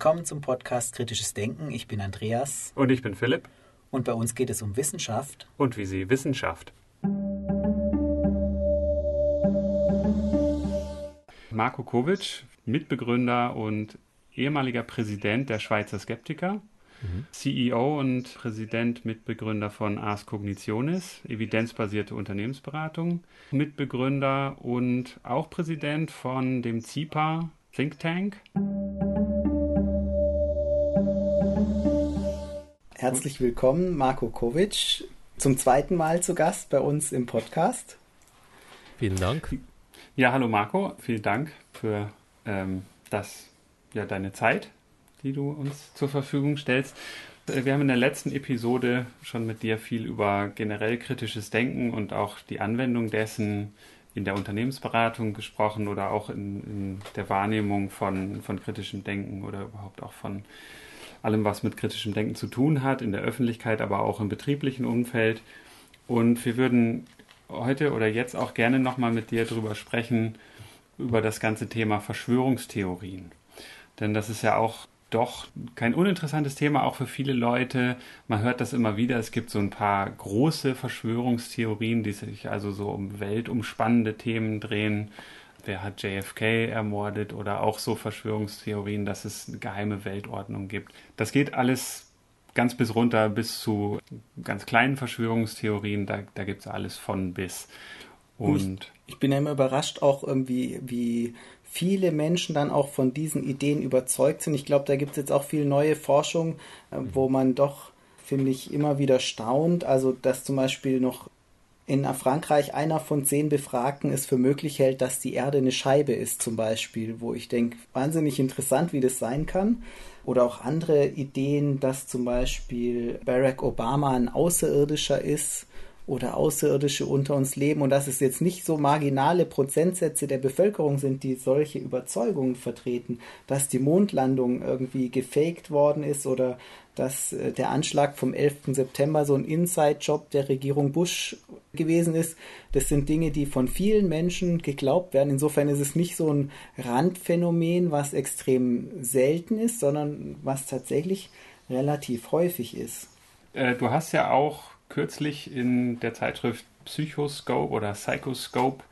Willkommen zum Podcast Kritisches Denken. Ich bin Andreas. Und ich bin Philipp. Und bei uns geht es um Wissenschaft. Und wie sie Wissenschaft. Marco Kovic, Mitbegründer und ehemaliger Präsident der Schweizer Skeptiker, mhm. CEO und Präsident, Mitbegründer von Ars Cognitionis, evidenzbasierte Unternehmensberatung, Mitbegründer und auch Präsident von dem ZIPA Think Tank. Herzlich willkommen, Marco Kovic, zum zweiten Mal zu Gast bei uns im Podcast. Vielen Dank. Ja, hallo Marco, vielen Dank für ähm, das, ja, deine Zeit, die du uns zur Verfügung stellst. Äh, wir haben in der letzten Episode schon mit dir viel über generell kritisches Denken und auch die Anwendung dessen in der Unternehmensberatung gesprochen oder auch in, in der Wahrnehmung von, von kritischem Denken oder überhaupt auch von allem, was mit kritischem Denken zu tun hat, in der Öffentlichkeit, aber auch im betrieblichen Umfeld. Und wir würden heute oder jetzt auch gerne nochmal mit dir darüber sprechen, über das ganze Thema Verschwörungstheorien. Denn das ist ja auch doch kein uninteressantes Thema, auch für viele Leute. Man hört das immer wieder. Es gibt so ein paar große Verschwörungstheorien, die sich also so um weltumspannende Themen drehen wer hat JFK ermordet oder auch so Verschwörungstheorien, dass es eine geheime Weltordnung gibt. Das geht alles ganz bis runter bis zu ganz kleinen Verschwörungstheorien, da, da gibt es alles von bis. Und ich, ich, bin ja immer überrascht, auch irgendwie, wie viele Menschen dann auch von diesen Ideen überzeugt sind. Ich glaube, da gibt es jetzt auch viel neue Forschung, äh, wo man doch, finde ich, immer wieder staunt. Also, dass zum Beispiel noch in Frankreich einer von zehn Befragten es für möglich hält, dass die Erde eine Scheibe ist, zum Beispiel, wo ich denke, wahnsinnig interessant, wie das sein kann. Oder auch andere Ideen, dass zum Beispiel Barack Obama ein Außerirdischer ist oder Außerirdische unter uns leben und dass es jetzt nicht so marginale Prozentsätze der Bevölkerung sind, die solche Überzeugungen vertreten, dass die Mondlandung irgendwie gefaked worden ist oder dass äh, der Anschlag vom 11. September so ein Inside-Job der Regierung Bush gewesen ist. Das sind Dinge, die von vielen Menschen geglaubt werden. Insofern ist es nicht so ein Randphänomen, was extrem selten ist, sondern was tatsächlich relativ häufig ist. Äh, du hast ja auch kürzlich in der Zeitschrift Psychoscope oder Psychoscope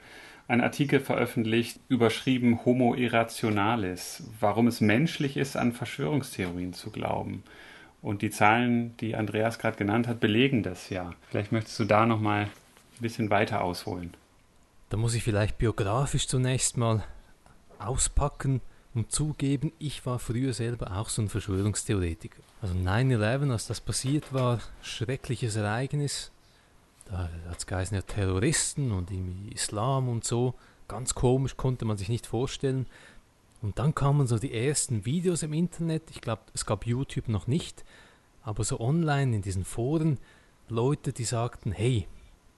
einen Artikel veröffentlicht, überschrieben Homo Irrationalis, warum es menschlich ist, an Verschwörungstheorien zu glauben. Und die Zahlen, die Andreas gerade genannt hat, belegen das ja. Vielleicht möchtest du da nochmal ein bisschen weiter ausholen. Da muss ich vielleicht biografisch zunächst mal auspacken und zugeben, ich war früher selber auch so ein Verschwörungstheoretiker. Also 9-11, als das passiert war, schreckliches Ereignis. Da hat es geheißen, ja Terroristen und Islam und so. Ganz komisch, konnte man sich nicht vorstellen. Und dann kamen so die ersten Videos im Internet. Ich glaube, es gab YouTube noch nicht, aber so online in diesen Foren Leute, die sagten, hey,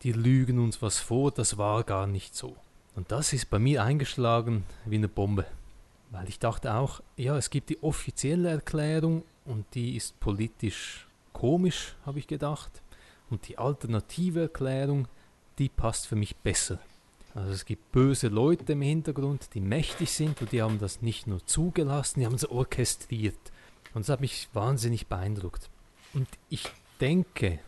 die lügen uns was vor, das war gar nicht so. Und das ist bei mir eingeschlagen wie eine Bombe. Weil ich dachte auch, ja, es gibt die offizielle Erklärung und die ist politisch komisch, habe ich gedacht. Und die alternative Erklärung, die passt für mich besser. Also es gibt böse Leute im Hintergrund, die mächtig sind und die haben das nicht nur zugelassen, die haben es orchestriert. Und das hat mich wahnsinnig beeindruckt. Und ich denke,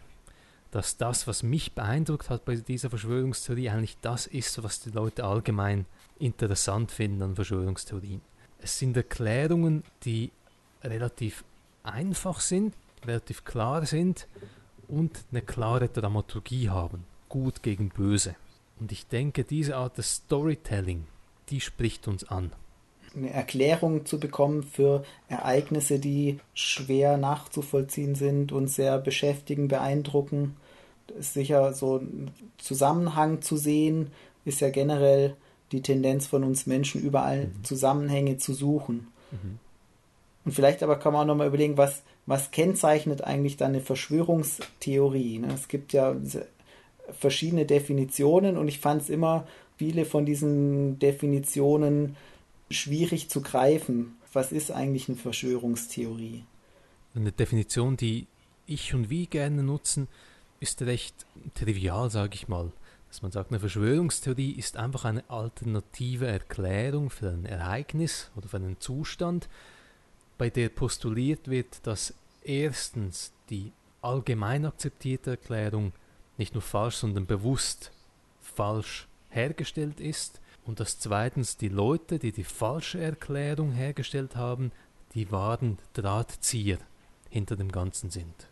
dass das, was mich beeindruckt hat bei dieser Verschwörungstheorie, eigentlich das ist, was die Leute allgemein interessant finden an Verschwörungstheorien. Es sind Erklärungen, die relativ einfach sind, relativ klar sind und eine klare Dramaturgie haben. Gut gegen böse. Und ich denke, diese Art des Storytelling, die spricht uns an. Eine Erklärung zu bekommen für Ereignisse, die schwer nachzuvollziehen sind und sehr beschäftigen, beeindrucken. Ist sicher so ein Zusammenhang zu sehen, ist ja generell die Tendenz von uns Menschen, überall mhm. Zusammenhänge zu suchen. Mhm. Und vielleicht aber kann man auch nochmal überlegen, was, was kennzeichnet eigentlich dann eine Verschwörungstheorie? Ne? Es gibt ja verschiedene Definitionen und ich fand es immer viele von diesen Definitionen schwierig zu greifen. Was ist eigentlich eine Verschwörungstheorie? Eine Definition, die ich und wir gerne nutzen, ist recht trivial, sage ich mal. Dass man sagt, eine Verschwörungstheorie ist einfach eine alternative Erklärung für ein Ereignis oder für einen Zustand, bei der postuliert wird, dass erstens die allgemein akzeptierte Erklärung nicht nur falsch, sondern bewusst falsch hergestellt ist und dass zweitens die Leute, die die falsche Erklärung hergestellt haben, die wahren Drahtzieher hinter dem Ganzen sind.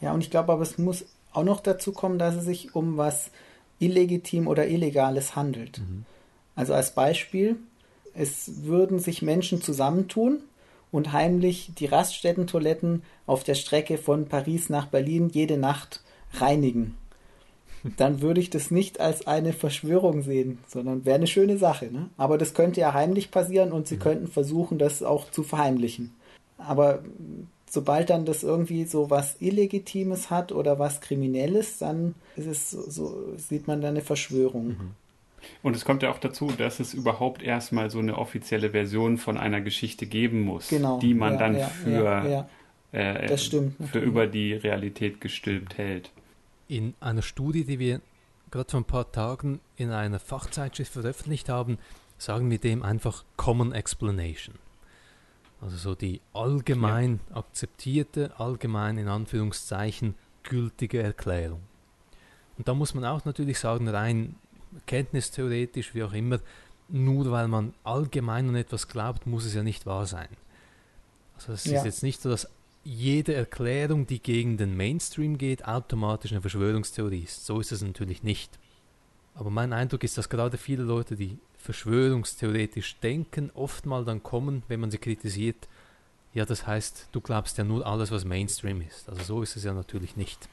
Ja, und ich glaube aber, es muss auch noch dazu kommen, dass es sich um was illegitim oder illegales handelt. Mhm. Also als Beispiel, es würden sich Menschen zusammentun und heimlich die Raststätten-Toiletten auf der Strecke von Paris nach Berlin jede Nacht reinigen. Dann würde ich das nicht als eine Verschwörung sehen, sondern wäre eine schöne Sache. Ne? Aber das könnte ja heimlich passieren und sie mhm. könnten versuchen, das auch zu verheimlichen. Aber sobald dann das irgendwie so was Illegitimes hat oder was Kriminelles, dann ist es so, sieht man da eine Verschwörung. Mhm. Und es kommt ja auch dazu, dass es überhaupt erstmal so eine offizielle Version von einer Geschichte geben muss, genau, die man ja, dann ja, für, ja, äh, für über die Realität gestülpt hält. In einer Studie, die wir gerade vor ein paar Tagen in einer Fachzeitschrift veröffentlicht haben, sagen wir dem einfach Common Explanation. Also so die allgemein akzeptierte, allgemein in Anführungszeichen gültige Erklärung. Und da muss man auch natürlich sagen, rein kenntnistheoretisch, wie auch immer, nur weil man allgemein an etwas glaubt, muss es ja nicht wahr sein. Also es ja. ist jetzt nicht so, dass jede Erklärung, die gegen den Mainstream geht, automatisch eine Verschwörungstheorie ist. So ist es natürlich nicht. Aber mein Eindruck ist, dass gerade viele Leute, die verschwörungstheoretisch denken, oft mal dann kommen, wenn man sie kritisiert, ja, das heißt, du glaubst ja nur alles, was Mainstream ist. Also so ist es ja natürlich nicht.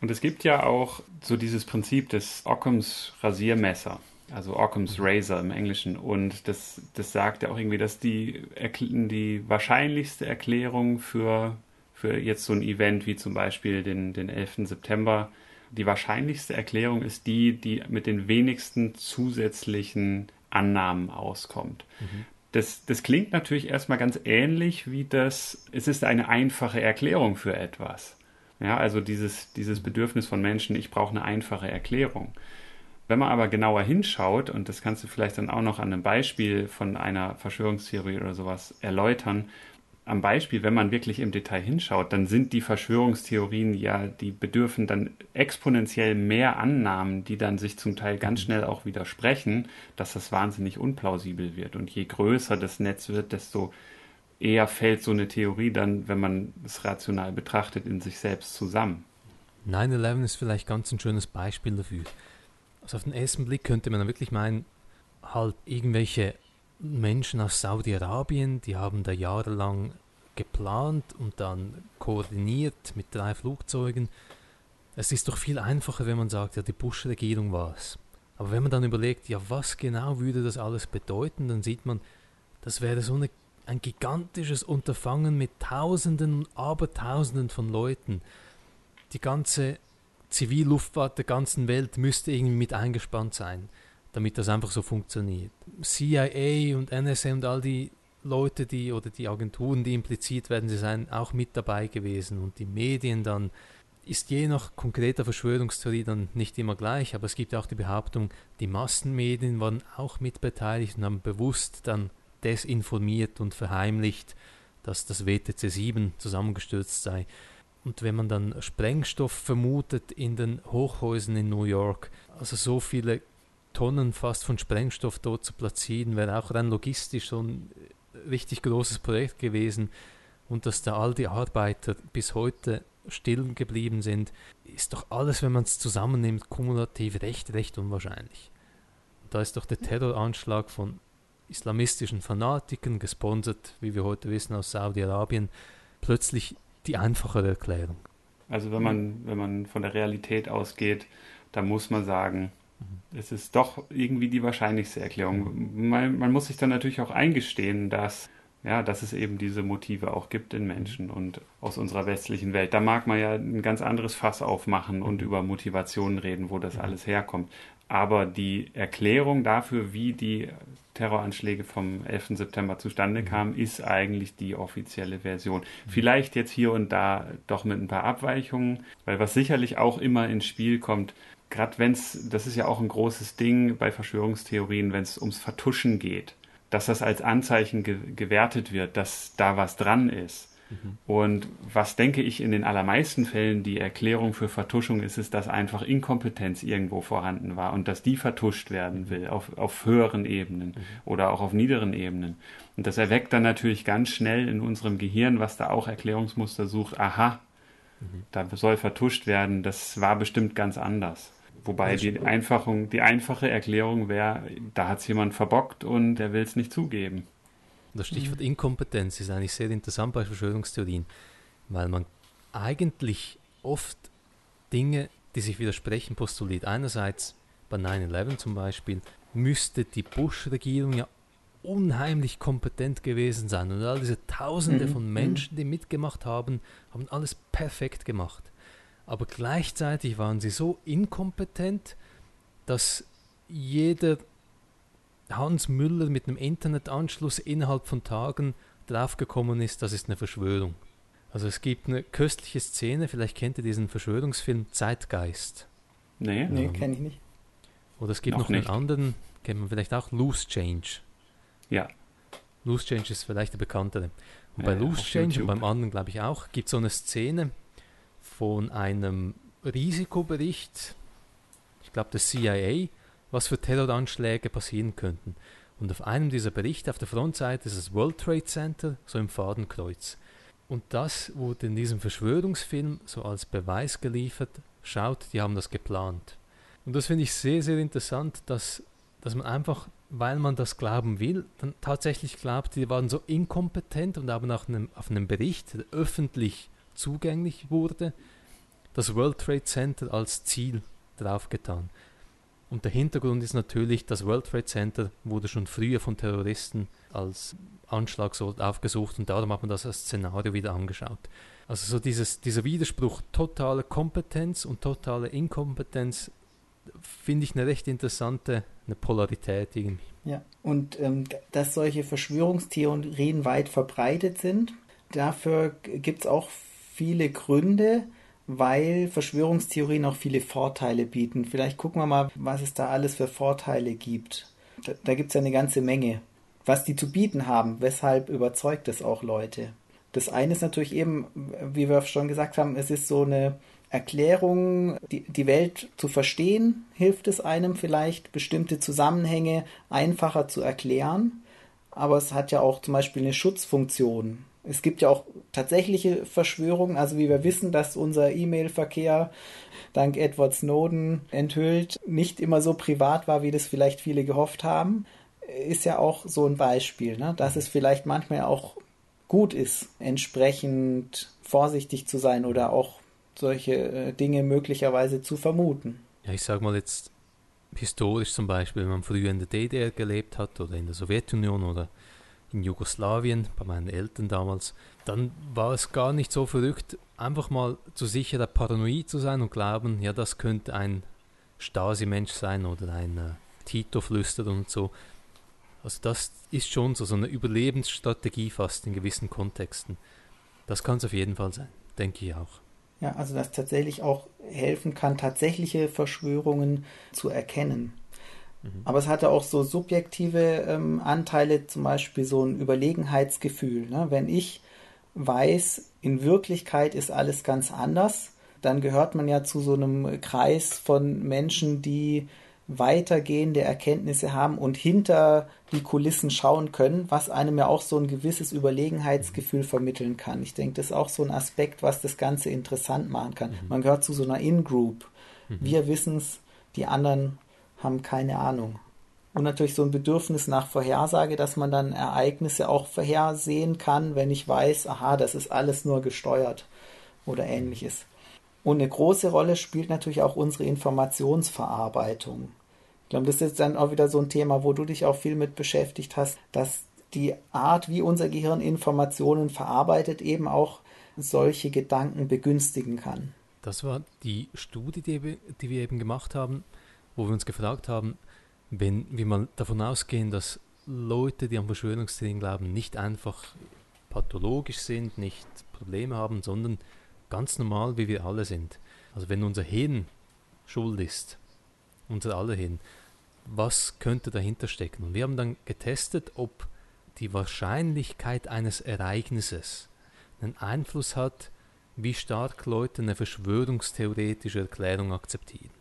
Und es gibt ja auch so dieses Prinzip des Occams Rasiermesser, also Occams Razor im Englischen. Und das, das sagt ja auch irgendwie, dass die, die wahrscheinlichste Erklärung für, für jetzt so ein Event wie zum Beispiel den, den 11. September, die wahrscheinlichste Erklärung ist die, die mit den wenigsten zusätzlichen Annahmen auskommt. Mhm. Das, das klingt natürlich erstmal ganz ähnlich wie das, es ist eine einfache Erklärung für etwas. Ja, also dieses, dieses Bedürfnis von Menschen, ich brauche eine einfache Erklärung. Wenn man aber genauer hinschaut, und das kannst du vielleicht dann auch noch an einem Beispiel von einer Verschwörungstheorie oder sowas erläutern, am Beispiel, wenn man wirklich im Detail hinschaut, dann sind die Verschwörungstheorien ja, die bedürfen dann exponentiell mehr Annahmen, die dann sich zum Teil ganz schnell auch widersprechen, dass das wahnsinnig unplausibel wird. Und je größer das Netz wird, desto eher fällt so eine Theorie dann, wenn man es rational betrachtet, in sich selbst zusammen. 9-11 ist vielleicht ganz ein schönes Beispiel dafür. Also auf den ersten Blick könnte man dann wirklich meinen, halt irgendwelche Menschen aus Saudi-Arabien, die haben da jahrelang geplant und dann koordiniert mit drei Flugzeugen. Es ist doch viel einfacher, wenn man sagt, ja, die Bush-Regierung war es. Aber wenn man dann überlegt, ja, was genau würde das alles bedeuten, dann sieht man, das wäre so eine ein gigantisches Unterfangen mit Tausenden und Abertausenden von Leuten. Die ganze Zivilluftfahrt der ganzen Welt müsste irgendwie mit eingespannt sein, damit das einfach so funktioniert. CIA und NSA und all die Leute, die oder die Agenturen, die impliziert werden, sie seien auch mit dabei gewesen und die Medien dann ist je nach konkreter Verschwörungstheorie dann nicht immer gleich, aber es gibt auch die Behauptung, die Massenmedien waren auch mit beteiligt und haben bewusst dann desinformiert und verheimlicht, dass das WTC 7 zusammengestürzt sei. Und wenn man dann Sprengstoff vermutet in den Hochhäusern in New York, also so viele Tonnen fast von Sprengstoff dort zu platzieren, wäre auch rein logistisch so ein richtig großes Projekt gewesen. Und dass da all die Arbeiter bis heute still geblieben sind, ist doch alles, wenn man es zusammennimmt, kumulativ recht, recht unwahrscheinlich. Da ist doch der Terroranschlag von islamistischen Fanatiken, gesponsert, wie wir heute wissen, aus Saudi-Arabien, plötzlich die einfachere Erklärung. Also wenn man, wenn man von der Realität ausgeht, dann muss man sagen. Es ist doch irgendwie die wahrscheinlichste Erklärung. Man, man, muss sich dann natürlich auch eingestehen, dass, ja, dass es eben diese Motive auch gibt in Menschen und aus unserer westlichen Welt. Da mag man ja ein ganz anderes Fass aufmachen und über Motivationen reden, wo das mhm. alles herkommt. Aber die Erklärung dafür, wie die Terroranschläge vom 11. September zustande kamen, ist eigentlich die offizielle Version. Vielleicht jetzt hier und da doch mit ein paar Abweichungen, weil was sicherlich auch immer ins Spiel kommt, gerade wenn es, das ist ja auch ein großes Ding bei Verschwörungstheorien, wenn es ums Vertuschen geht. dass das als Anzeichen ge gewertet wird, dass da was dran ist. Mhm. Und was denke ich in den allermeisten Fällen die Erklärung für Vertuschung ist, ist, dass einfach Inkompetenz irgendwo vorhanden war und dass die vertuscht werden will auf, auf höheren Ebenen mhm. oder auch auf niederen Ebenen. Und das erweckt dann natürlich ganz schnell in unserem Gehirn, was da auch Erklärungsmuster sucht, aha, mhm. da soll vertuscht werden, das war bestimmt ganz anders. Wobei die Einfachung, die einfache Erklärung wäre, da hat es jemand verbockt und der will es nicht zugeben. Das Stichwort mhm. Inkompetenz ist eigentlich sehr interessant bei Verschwörungstheorien, weil man eigentlich oft Dinge, die sich widersprechen, postuliert. Einerseits bei 9-11 zum Beispiel müsste die Bush-Regierung ja unheimlich kompetent gewesen sein und all diese Tausende mhm. von mhm. Menschen, die mitgemacht haben, haben alles perfekt gemacht aber gleichzeitig waren sie so inkompetent, dass jeder Hans Müller mit einem Internetanschluss innerhalb von Tagen draufgekommen ist, das ist eine Verschwörung. Also es gibt eine köstliche Szene, vielleicht kennt ihr diesen Verschwörungsfilm Zeitgeist. Nee, nee ähm, kenne ich nicht. Oder es gibt noch, noch einen anderen, kennt man vielleicht auch, Loose Change. Ja. Loose Change ist vielleicht der bekanntere. Und bei Loose Change YouTube. und beim anderen glaube ich auch, gibt es so eine Szene, von einem Risikobericht, ich glaube der CIA, was für Terroranschläge passieren könnten. Und auf einem dieser Berichte auf der Frontseite ist das World Trade Center, so im Fadenkreuz. Und das wurde in diesem Verschwörungsfilm so als Beweis geliefert. Schaut, die haben das geplant. Und das finde ich sehr, sehr interessant, dass, dass man einfach, weil man das glauben will, dann tatsächlich glaubt, die waren so inkompetent und haben auf einem, auf einem Bericht, der öffentlich zugänglich wurde, das World Trade Center als Ziel draufgetan. Und der Hintergrund ist natürlich, das World Trade Center wurde schon früher von Terroristen als Anschlagsort aufgesucht und darum hat man das als Szenario wieder angeschaut. Also so dieses, dieser Widerspruch totale Kompetenz und totale Inkompetenz finde ich eine recht interessante eine Polarität irgendwie. Ja, und ähm, dass solche Verschwörungstheorien weit verbreitet sind, dafür gibt es auch viele Gründe, weil Verschwörungstheorien auch viele Vorteile bieten. Vielleicht gucken wir mal, was es da alles für Vorteile gibt. Da, da gibt es ja eine ganze Menge. Was die zu bieten haben, weshalb überzeugt es auch Leute. Das eine ist natürlich eben, wie wir schon gesagt haben, es ist so eine Erklärung, die, die Welt zu verstehen, hilft es einem vielleicht, bestimmte Zusammenhänge einfacher zu erklären. Aber es hat ja auch zum Beispiel eine Schutzfunktion. Es gibt ja auch tatsächliche Verschwörungen, also wie wir wissen, dass unser E-Mail-Verkehr dank Edward Snowden enthüllt nicht immer so privat war, wie das vielleicht viele gehofft haben, ist ja auch so ein Beispiel, ne? dass es vielleicht manchmal auch gut ist, entsprechend vorsichtig zu sein oder auch solche äh, Dinge möglicherweise zu vermuten. Ja, ich sage mal jetzt historisch zum Beispiel, wenn man früher in der DDR gelebt hat oder in der Sowjetunion oder in Jugoslawien, bei meinen Eltern damals, dann war es gar nicht so verrückt, einfach mal zu sicherer paranoid zu sein und glauben, ja, das könnte ein Stasi-Mensch sein oder ein äh, Tito-Flüsterer und so. Also das ist schon so, so eine Überlebensstrategie fast in gewissen Kontexten. Das kann es auf jeden Fall sein, denke ich auch. Ja, also das tatsächlich auch helfen kann, tatsächliche Verschwörungen zu erkennen. Mhm. Aber es hatte auch so subjektive ähm, Anteile, zum Beispiel so ein Überlegenheitsgefühl. Ne? Wenn ich weiß, in Wirklichkeit ist alles ganz anders, dann gehört man ja zu so einem Kreis von Menschen, die weitergehende Erkenntnisse haben und hinter die Kulissen schauen können, was einem ja auch so ein gewisses Überlegenheitsgefühl vermitteln kann. Ich denke, das ist auch so ein Aspekt, was das Ganze interessant machen kann. Mhm. Man gehört zu so einer In-Group. Mhm. Wir wissen es, die anderen haben keine Ahnung. Und natürlich so ein Bedürfnis nach Vorhersage, dass man dann Ereignisse auch vorhersehen kann, wenn ich weiß, aha, das ist alles nur gesteuert oder ähnliches. Und eine große Rolle spielt natürlich auch unsere Informationsverarbeitung. Ich glaube, das ist jetzt dann auch wieder so ein Thema, wo du dich auch viel mit beschäftigt hast, dass die Art, wie unser Gehirn Informationen verarbeitet, eben auch solche Gedanken begünstigen kann. Das war die Studie, die, die wir eben gemacht haben wo wir uns gefragt haben, wenn wir mal davon ausgehen, dass Leute, die an Verschwörungstheorien glauben, nicht einfach pathologisch sind, nicht Probleme haben, sondern ganz normal, wie wir alle sind. Also wenn unser Hirn schuld ist, unser aller Hirn, was könnte dahinter stecken. Und wir haben dann getestet, ob die Wahrscheinlichkeit eines Ereignisses einen Einfluss hat, wie stark Leute eine verschwörungstheoretische Erklärung akzeptieren.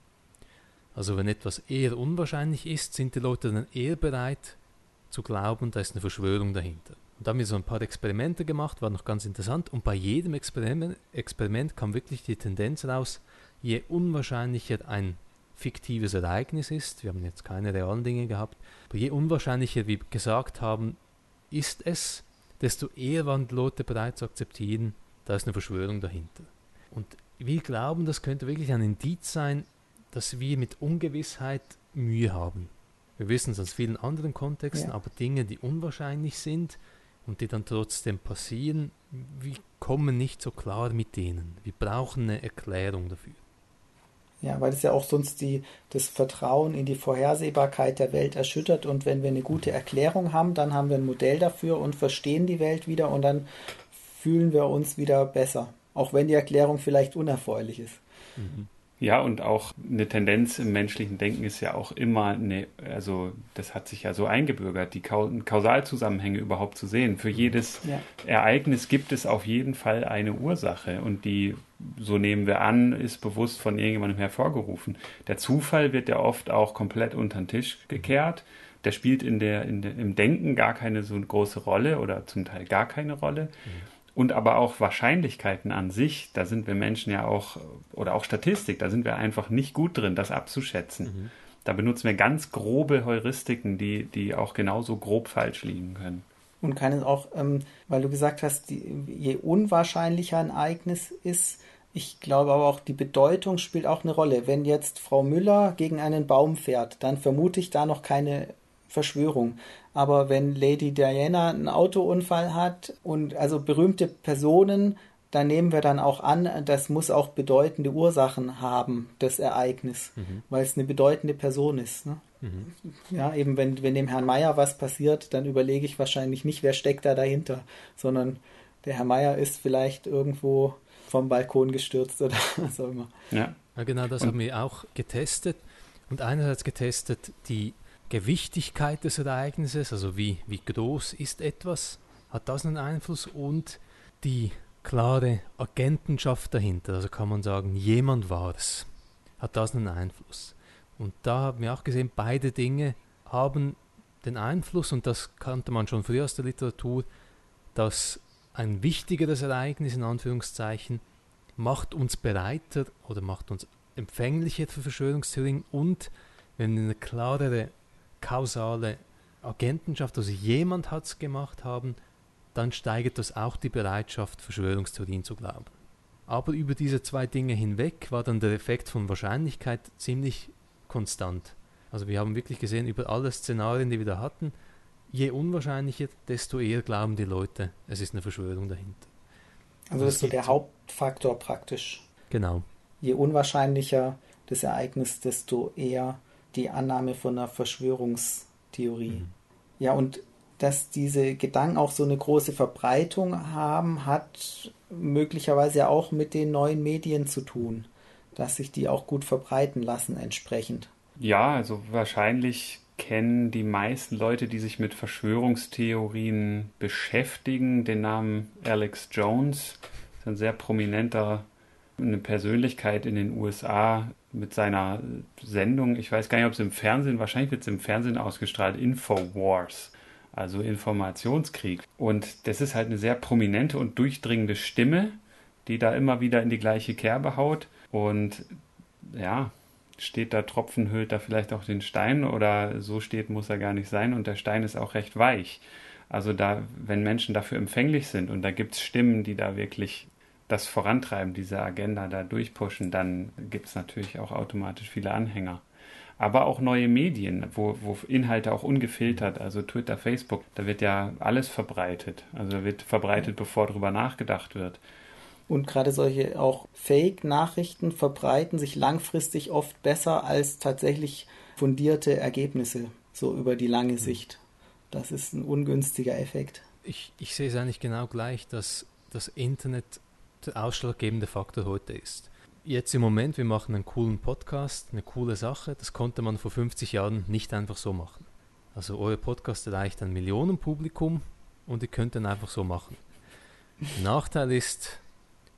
Also wenn etwas eher unwahrscheinlich ist, sind die Leute dann eher bereit zu glauben, da ist eine Verschwörung dahinter. Und da haben wir so ein paar Experimente gemacht, war noch ganz interessant. Und bei jedem Experiment, Experiment kam wirklich die Tendenz raus, je unwahrscheinlicher ein fiktives Ereignis ist, wir haben jetzt keine realen Dinge gehabt, aber je unwahrscheinlicher wir gesagt haben, ist es, desto eher waren die Leute bereit zu akzeptieren, da ist eine Verschwörung dahinter. Und wir glauben, das könnte wirklich ein Indiz sein, dass wir mit Ungewissheit Mühe haben. Wir wissen es aus vielen anderen Kontexten, ja. aber Dinge, die unwahrscheinlich sind und die dann trotzdem passieren, wir kommen nicht so klar mit denen. Wir brauchen eine Erklärung dafür. Ja, weil es ja auch sonst die, das Vertrauen in die Vorhersehbarkeit der Welt erschüttert und wenn wir eine gute Erklärung haben, dann haben wir ein Modell dafür und verstehen die Welt wieder und dann fühlen wir uns wieder besser, auch wenn die Erklärung vielleicht unerfreulich ist. Mhm. Ja, und auch eine Tendenz im menschlichen Denken ist ja auch immer eine, also das hat sich ja so eingebürgert, die Kausalzusammenhänge überhaupt zu sehen. Für jedes ja. Ereignis gibt es auf jeden Fall eine Ursache und die, so nehmen wir an, ist bewusst von irgendjemandem hervorgerufen. Der Zufall wird ja oft auch komplett unter den Tisch gekehrt. Der spielt in der, in der, im Denken gar keine so große Rolle oder zum Teil gar keine Rolle. Mhm und aber auch Wahrscheinlichkeiten an sich, da sind wir Menschen ja auch, oder auch Statistik, da sind wir einfach nicht gut drin, das abzuschätzen. Mhm. Da benutzen wir ganz grobe Heuristiken, die, die auch genauso grob falsch liegen können. Und kann es auch, ähm, weil du gesagt hast, die, je unwahrscheinlicher ein Ereignis ist, ich glaube aber auch, die Bedeutung spielt auch eine Rolle. Wenn jetzt Frau Müller gegen einen Baum fährt, dann vermute ich da noch keine Verschwörung. Aber wenn Lady Diana einen Autounfall hat und also berühmte Personen, dann nehmen wir dann auch an, das muss auch bedeutende Ursachen haben, das Ereignis, mhm. weil es eine bedeutende Person ist. Ne? Mhm. Ja, eben wenn, wenn dem Herrn Meier was passiert, dann überlege ich wahrscheinlich nicht, wer steckt da dahinter, sondern der Herr Meier ist vielleicht irgendwo vom Balkon gestürzt oder was auch immer. Ja, ja genau, das und haben wir auch getestet. Und einerseits getestet die Gewichtigkeit des Ereignisses, also wie, wie groß ist etwas, hat das einen Einfluss und die klare Agentenschaft dahinter, also kann man sagen, jemand war es, hat das einen Einfluss. Und da haben wir auch gesehen, beide Dinge haben den Einfluss, und das kannte man schon früher aus der Literatur, dass ein wichtigeres Ereignis in Anführungszeichen macht uns bereiter oder macht uns empfänglicher für Verschwörungstheorien und wenn wir eine klarere kausale Agentenschaft, also jemand hat es gemacht haben, dann steigert das auch die Bereitschaft, Verschwörungstheorien zu glauben. Aber über diese zwei Dinge hinweg war dann der Effekt von Wahrscheinlichkeit ziemlich konstant. Also wir haben wirklich gesehen, über alle Szenarien, die wir da hatten, je unwahrscheinlicher, desto eher glauben die Leute, es ist eine Verschwörung dahinter. Also das ist so der Hauptfaktor praktisch. Genau. Je unwahrscheinlicher das Ereignis, desto eher die Annahme von einer Verschwörungstheorie. Mhm. Ja, und dass diese Gedanken auch so eine große Verbreitung haben, hat möglicherweise auch mit den neuen Medien zu tun, dass sich die auch gut verbreiten lassen entsprechend. Ja, also wahrscheinlich kennen die meisten Leute, die sich mit Verschwörungstheorien beschäftigen, den Namen Alex Jones. Das ist ein sehr prominenter, eine Persönlichkeit in den USA, mit seiner Sendung, ich weiß gar nicht, ob es im Fernsehen, wahrscheinlich wird es im Fernsehen ausgestrahlt, Infowars, also Informationskrieg. Und das ist halt eine sehr prominente und durchdringende Stimme, die da immer wieder in die gleiche Kerbe haut. Und ja, steht da Tropfen, hüllt da vielleicht auch den Stein oder so steht, muss er gar nicht sein und der Stein ist auch recht weich. Also da, wenn Menschen dafür empfänglich sind und da gibt es Stimmen, die da wirklich das vorantreiben, diese Agenda da durchpushen, dann gibt es natürlich auch automatisch viele Anhänger. Aber auch neue Medien, wo, wo Inhalte auch ungefiltert, also Twitter, Facebook, da wird ja alles verbreitet. Also wird verbreitet, bevor darüber nachgedacht wird. Und gerade solche auch Fake-Nachrichten verbreiten sich langfristig oft besser als tatsächlich fundierte Ergebnisse, so über die lange mhm. Sicht. Das ist ein ungünstiger Effekt. Ich, ich sehe es eigentlich genau gleich, dass das Internet der ausschlaggebende Faktor heute ist. jetzt im Moment, wir machen einen coolen Podcast, eine coole Sache, das konnte man vor 50 Jahren nicht einfach so machen. Also euer Podcast erreicht ein Millionenpublikum und ihr könnt den einfach so machen. Nachteil ist,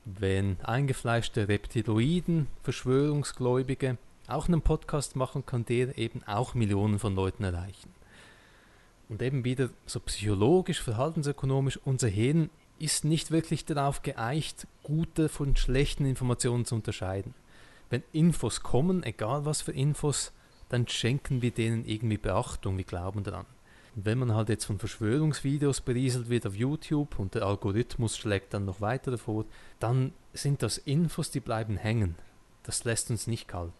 wenn eingefleischte Reptiloiden, Verschwörungsgläubige auch einen Podcast machen, kann der eben auch Millionen von Leuten erreichen. Und eben wieder so psychologisch, verhaltensökonomisch, unser Hirn ist nicht wirklich darauf geeicht, gute von schlechten Informationen zu unterscheiden. Wenn Infos kommen, egal was für Infos, dann schenken wir denen irgendwie Beachtung, wir glauben daran. Und wenn man halt jetzt von Verschwörungsvideos berieselt wird auf YouTube und der Algorithmus schlägt dann noch weitere vor, dann sind das Infos, die bleiben hängen. Das lässt uns nicht kalt.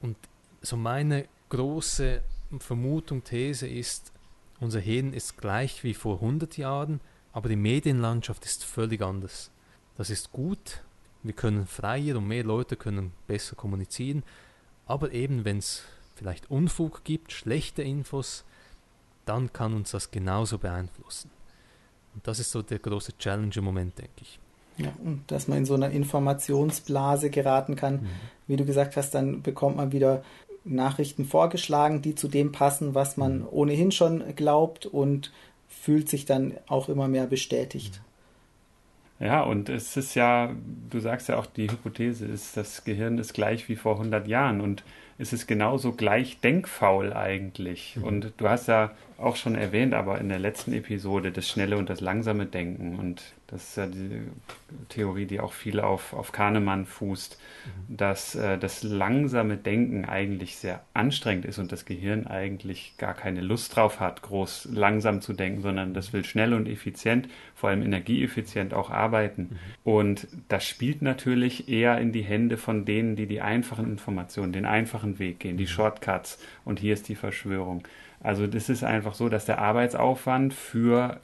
Und so meine große Vermutung, These ist, unser Hirn ist gleich wie vor 100 Jahren, aber die Medienlandschaft ist völlig anders. Das ist gut, wir können freier und mehr Leute können besser kommunizieren, aber eben wenn es vielleicht Unfug gibt, schlechte Infos, dann kann uns das genauso beeinflussen. Und das ist so der große Challenge im Moment, denke ich. Ja, und dass man in so einer Informationsblase geraten kann. Mhm. Wie du gesagt hast, dann bekommt man wieder Nachrichten vorgeschlagen, die zu dem passen, was man mhm. ohnehin schon glaubt und fühlt sich dann auch immer mehr bestätigt. Ja, und es ist ja, du sagst ja auch, die Hypothese ist, das Gehirn ist gleich wie vor 100 Jahren und es ist genauso gleich denkfaul eigentlich. Mhm. Und du hast ja auch schon erwähnt, aber in der letzten Episode das schnelle und das langsame Denken. Und das ist ja die Theorie, die auch viel auf, auf Kahnemann fußt, mhm. dass äh, das langsame Denken eigentlich sehr anstrengend ist und das Gehirn eigentlich gar keine Lust drauf hat, groß langsam zu denken, sondern das will schnell und effizient, vor allem energieeffizient auch arbeiten. Mhm. Und das spielt natürlich eher in die Hände von denen, die die einfachen Informationen, den einfachen Weg gehen, die mhm. Shortcuts. Und hier ist die Verschwörung. Also das ist einfach so, dass der Arbeitsaufwand für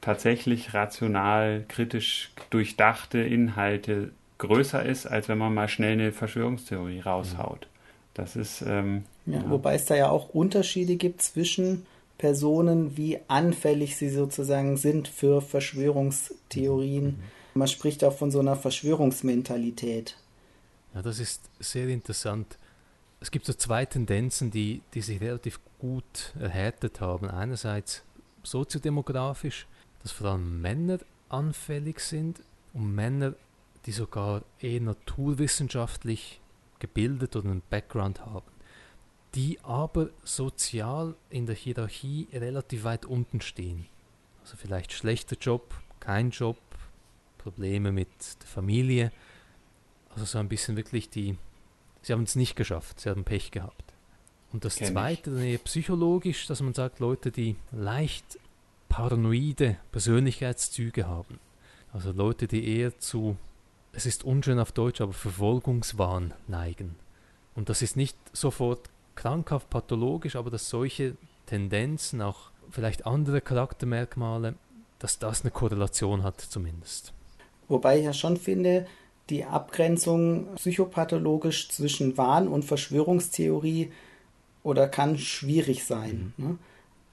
tatsächlich rational, kritisch durchdachte Inhalte größer ist, als wenn man mal schnell eine Verschwörungstheorie raushaut. Das ist. Ähm, ja, ja. Wobei es da ja auch Unterschiede gibt zwischen Personen, wie anfällig sie sozusagen sind für Verschwörungstheorien. Mhm. Man spricht auch von so einer Verschwörungsmentalität. Ja, das ist sehr interessant. Es gibt so zwei Tendenzen, die, die sich relativ gut erhärtet haben. Einerseits soziodemografisch, dass vor allem Männer anfällig sind und Männer, die sogar eher naturwissenschaftlich gebildet oder einen Background haben, die aber sozial in der Hierarchie relativ weit unten stehen. Also vielleicht schlechter Job, kein Job, Probleme mit der Familie. Also so ein bisschen wirklich die, sie haben es nicht geschafft, sie haben Pech gehabt. Und das Kenn Zweite, eher psychologisch, dass man sagt, Leute, die leicht paranoide Persönlichkeitszüge haben. Also Leute, die eher zu, es ist unschön auf Deutsch, aber Verfolgungswahn neigen. Und das ist nicht sofort krankhaft pathologisch, aber dass solche Tendenzen, auch vielleicht andere Charaktermerkmale, dass das eine Korrelation hat zumindest. Wobei ich ja schon finde, die Abgrenzung psychopathologisch zwischen Wahn und Verschwörungstheorie oder kann schwierig sein. Mhm. Ne?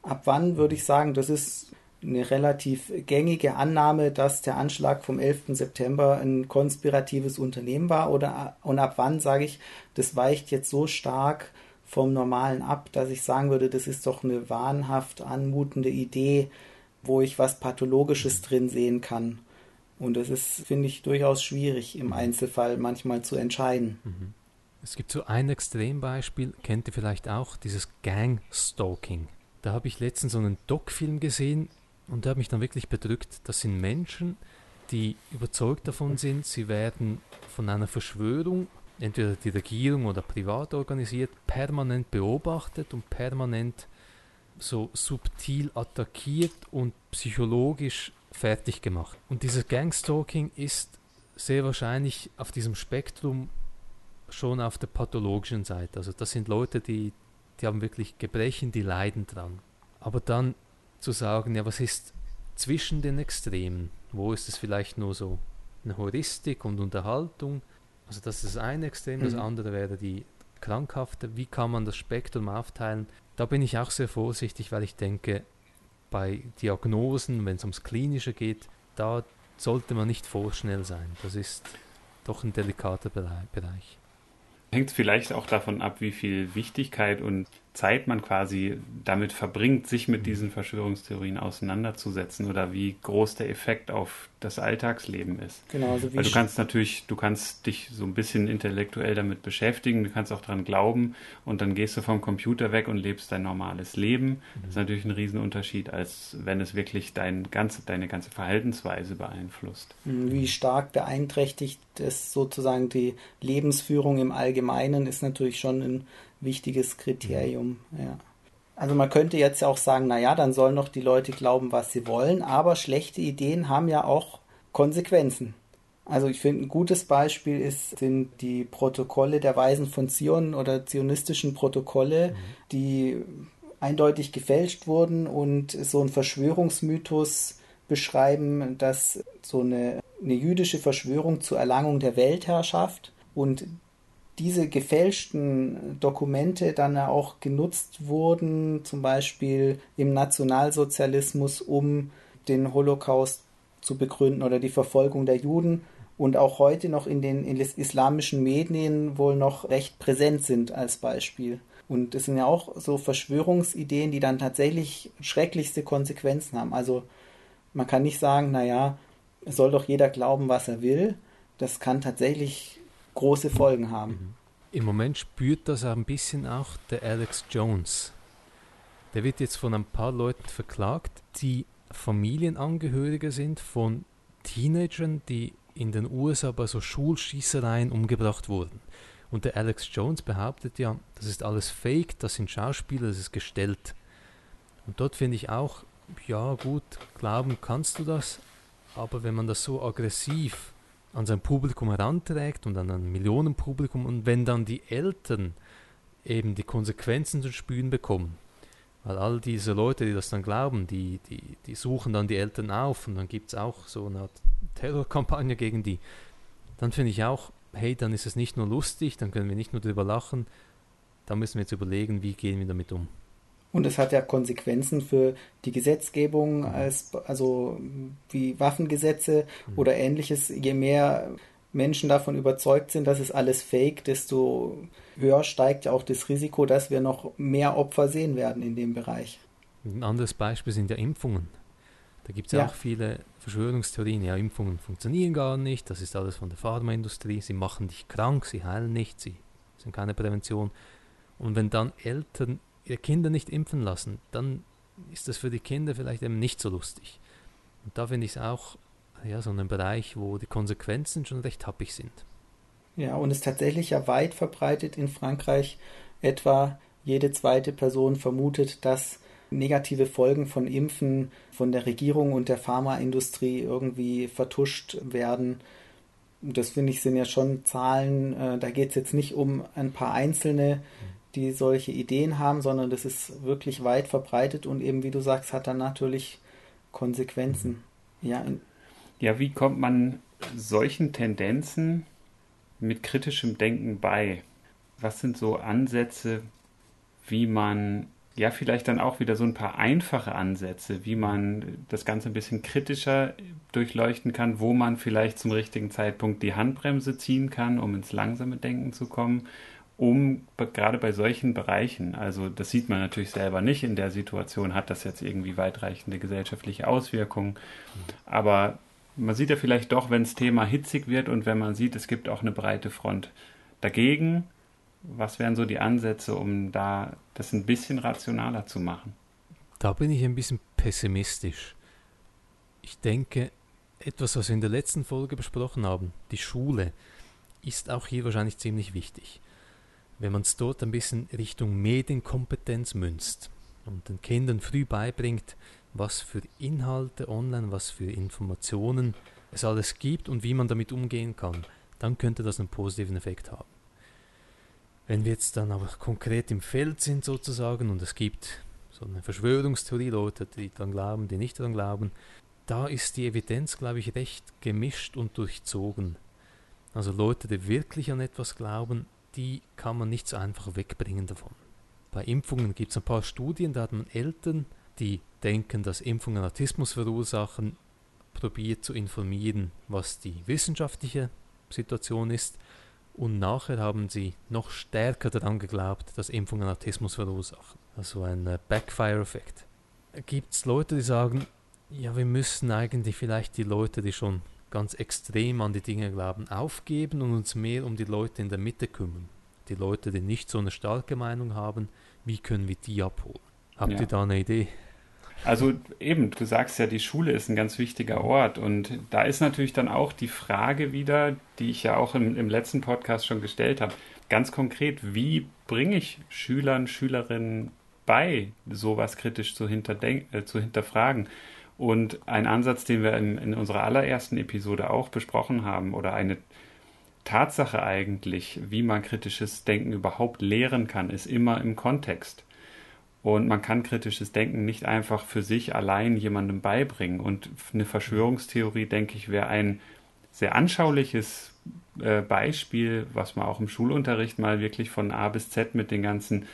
Ab wann würde ich sagen, das ist eine relativ gängige Annahme, dass der Anschlag vom 11. September ein konspiratives Unternehmen war oder und ab wann sage ich, das weicht jetzt so stark vom Normalen ab, dass ich sagen würde, das ist doch eine wahnhaft anmutende Idee, wo ich was Pathologisches drin sehen kann. Und das ist, finde ich, durchaus schwierig im Einzelfall manchmal zu entscheiden. Mhm. Es gibt so ein Extrembeispiel, kennt ihr vielleicht auch, dieses Gang-Stalking. Da habe ich letztens so einen Doc-Film gesehen und der hat mich dann wirklich bedrückt. Das sind Menschen, die überzeugt davon sind, sie werden von einer Verschwörung, entweder die Regierung oder privat organisiert, permanent beobachtet und permanent so subtil attackiert und psychologisch fertig gemacht. Und dieses Gangstalking ist sehr wahrscheinlich auf diesem Spektrum schon auf der pathologischen Seite. Also das sind Leute, die, die haben wirklich Gebrechen, die leiden dran. Aber dann zu sagen, ja, was ist zwischen den Extremen? Wo ist es vielleicht nur so eine Heuristik und Unterhaltung? Also das ist das eine Extrem, das mhm. andere wäre die krankhafte. Wie kann man das Spektrum aufteilen? Da bin ich auch sehr vorsichtig, weil ich denke, bei Diagnosen, wenn es ums Klinische geht, da sollte man nicht vorschnell sein. Das ist doch ein delikater Bereich. Hängt vielleicht auch davon ab, wie viel Wichtigkeit und Zeit man quasi damit verbringt, sich mit diesen Verschwörungstheorien auseinanderzusetzen oder wie groß der Effekt auf das Alltagsleben ist. Genau, also wie Weil du kannst natürlich, du kannst dich so ein bisschen intellektuell damit beschäftigen, du kannst auch dran glauben und dann gehst du vom Computer weg und lebst dein normales Leben. Das ist mhm. natürlich ein Riesenunterschied, als wenn es wirklich dein ganze, deine ganze Verhaltensweise beeinflusst. Mhm, wie stark beeinträchtigt es sozusagen die Lebensführung im Allgemeinen, ist natürlich schon ein wichtiges Kriterium. Ja. Also man könnte jetzt ja auch sagen, naja, dann sollen doch die Leute glauben, was sie wollen, aber schlechte Ideen haben ja auch Konsequenzen. Also ich finde, ein gutes Beispiel ist, sind die Protokolle der Weisen von Zion oder zionistischen Protokolle, mhm. die eindeutig gefälscht wurden und so einen Verschwörungsmythos beschreiben, dass so eine, eine jüdische Verschwörung zur Erlangung der Weltherrschaft und diese gefälschten Dokumente dann auch genutzt wurden, zum Beispiel im Nationalsozialismus, um den Holocaust zu begründen oder die Verfolgung der Juden und auch heute noch in den, islamischen Medien wohl noch recht präsent sind als Beispiel. Und es sind ja auch so Verschwörungsideen, die dann tatsächlich schrecklichste Konsequenzen haben. Also man kann nicht sagen, naja, soll doch jeder glauben, was er will. Das kann tatsächlich große Folgen haben. Mhm. Im Moment spürt das ein bisschen auch der Alex Jones. Der wird jetzt von ein paar Leuten verklagt, die Familienangehörige sind von Teenagern, die in den USA bei so Schulschießereien umgebracht wurden. Und der Alex Jones behauptet ja, das ist alles fake, das sind Schauspieler, das ist gestellt. Und dort finde ich auch, ja gut, glauben kannst du das, aber wenn man das so aggressiv an sein Publikum heranträgt und an ein Millionenpublikum und wenn dann die Eltern eben die Konsequenzen zu spüren bekommen, weil all diese Leute, die das dann glauben, die, die, die suchen dann die Eltern auf und dann gibt es auch so eine Art Terrorkampagne gegen die, dann finde ich auch, hey, dann ist es nicht nur lustig, dann können wir nicht nur darüber lachen, da müssen wir jetzt überlegen, wie gehen wir damit um. Und es hat ja Konsequenzen für die Gesetzgebung, als, also wie Waffengesetze mhm. oder ähnliches. Je mehr Menschen davon überzeugt sind, dass es alles fake, desto höher steigt auch das Risiko, dass wir noch mehr Opfer sehen werden in dem Bereich. Ein anderes Beispiel sind ja Impfungen. Da gibt es ja. auch viele Verschwörungstheorien. Ja, Impfungen funktionieren gar nicht, das ist alles von der Pharmaindustrie, sie machen dich krank, sie heilen nicht, sie sind keine Prävention. Und wenn dann Eltern ihre Kinder nicht impfen lassen, dann ist das für die Kinder vielleicht eben nicht so lustig. Und da finde ich es auch ja, so ein Bereich, wo die Konsequenzen schon recht happig sind. Ja, und es ist tatsächlich ja weit verbreitet in Frankreich. Etwa jede zweite Person vermutet, dass negative Folgen von Impfen von der Regierung und der Pharmaindustrie irgendwie vertuscht werden. Das finde ich sind ja schon Zahlen, äh, da geht es jetzt nicht um ein paar einzelne die solche Ideen haben, sondern das ist wirklich weit verbreitet und eben, wie du sagst, hat dann natürlich Konsequenzen. Ja, ja wie kommt man solchen Tendenzen mit kritischem Denken bei? Was sind so Ansätze, wie man, ja, vielleicht dann auch wieder so ein paar einfache Ansätze, wie man das Ganze ein bisschen kritischer durchleuchten kann, wo man vielleicht zum richtigen Zeitpunkt die Handbremse ziehen kann, um ins langsame Denken zu kommen um gerade bei solchen Bereichen, also das sieht man natürlich selber nicht in der Situation, hat das jetzt irgendwie weitreichende gesellschaftliche Auswirkungen, aber man sieht ja vielleicht doch, wenn das Thema hitzig wird und wenn man sieht, es gibt auch eine breite Front dagegen, was wären so die Ansätze, um da das ein bisschen rationaler zu machen? Da bin ich ein bisschen pessimistisch. Ich denke, etwas, was wir in der letzten Folge besprochen haben, die Schule, ist auch hier wahrscheinlich ziemlich wichtig wenn man es dort ein bisschen Richtung Medienkompetenz münzt und den Kindern früh beibringt, was für Inhalte online, was für Informationen es alles gibt und wie man damit umgehen kann, dann könnte das einen positiven Effekt haben. Wenn wir jetzt dann aber konkret im Feld sind sozusagen und es gibt so eine Verschwörungstheorie, Leute, die daran glauben, die nicht daran glauben, da ist die Evidenz, glaube ich, recht gemischt und durchzogen. Also Leute, die wirklich an etwas glauben, die kann man nicht so einfach wegbringen davon. Bei Impfungen gibt es ein paar Studien, da hat man Eltern, die denken, dass Impfungen Autismus verursachen, probiert zu informieren, was die wissenschaftliche Situation ist. Und nachher haben sie noch stärker daran geglaubt, dass Impfungen Autismus verursachen. Also ein äh, Backfire-Effekt. Gibt es Leute, die sagen, ja, wir müssen eigentlich vielleicht die Leute, die schon ganz extrem an die Dinge glauben, aufgeben und uns mehr um die Leute in der Mitte kümmern. Die Leute, die nicht so eine starke Meinung haben, wie können wir die abholen? Habt ja. ihr da eine Idee? Also eben, du sagst ja, die Schule ist ein ganz wichtiger Ort und da ist natürlich dann auch die Frage wieder, die ich ja auch im, im letzten Podcast schon gestellt habe, ganz konkret, wie bringe ich Schülern, Schülerinnen bei, sowas kritisch zu, äh, zu hinterfragen? Und ein Ansatz, den wir in, in unserer allerersten Episode auch besprochen haben, oder eine Tatsache eigentlich, wie man kritisches Denken überhaupt lehren kann, ist immer im Kontext. Und man kann kritisches Denken nicht einfach für sich allein jemandem beibringen. Und eine Verschwörungstheorie, denke ich, wäre ein sehr anschauliches äh, Beispiel, was man auch im Schulunterricht mal wirklich von A bis Z mit den ganzen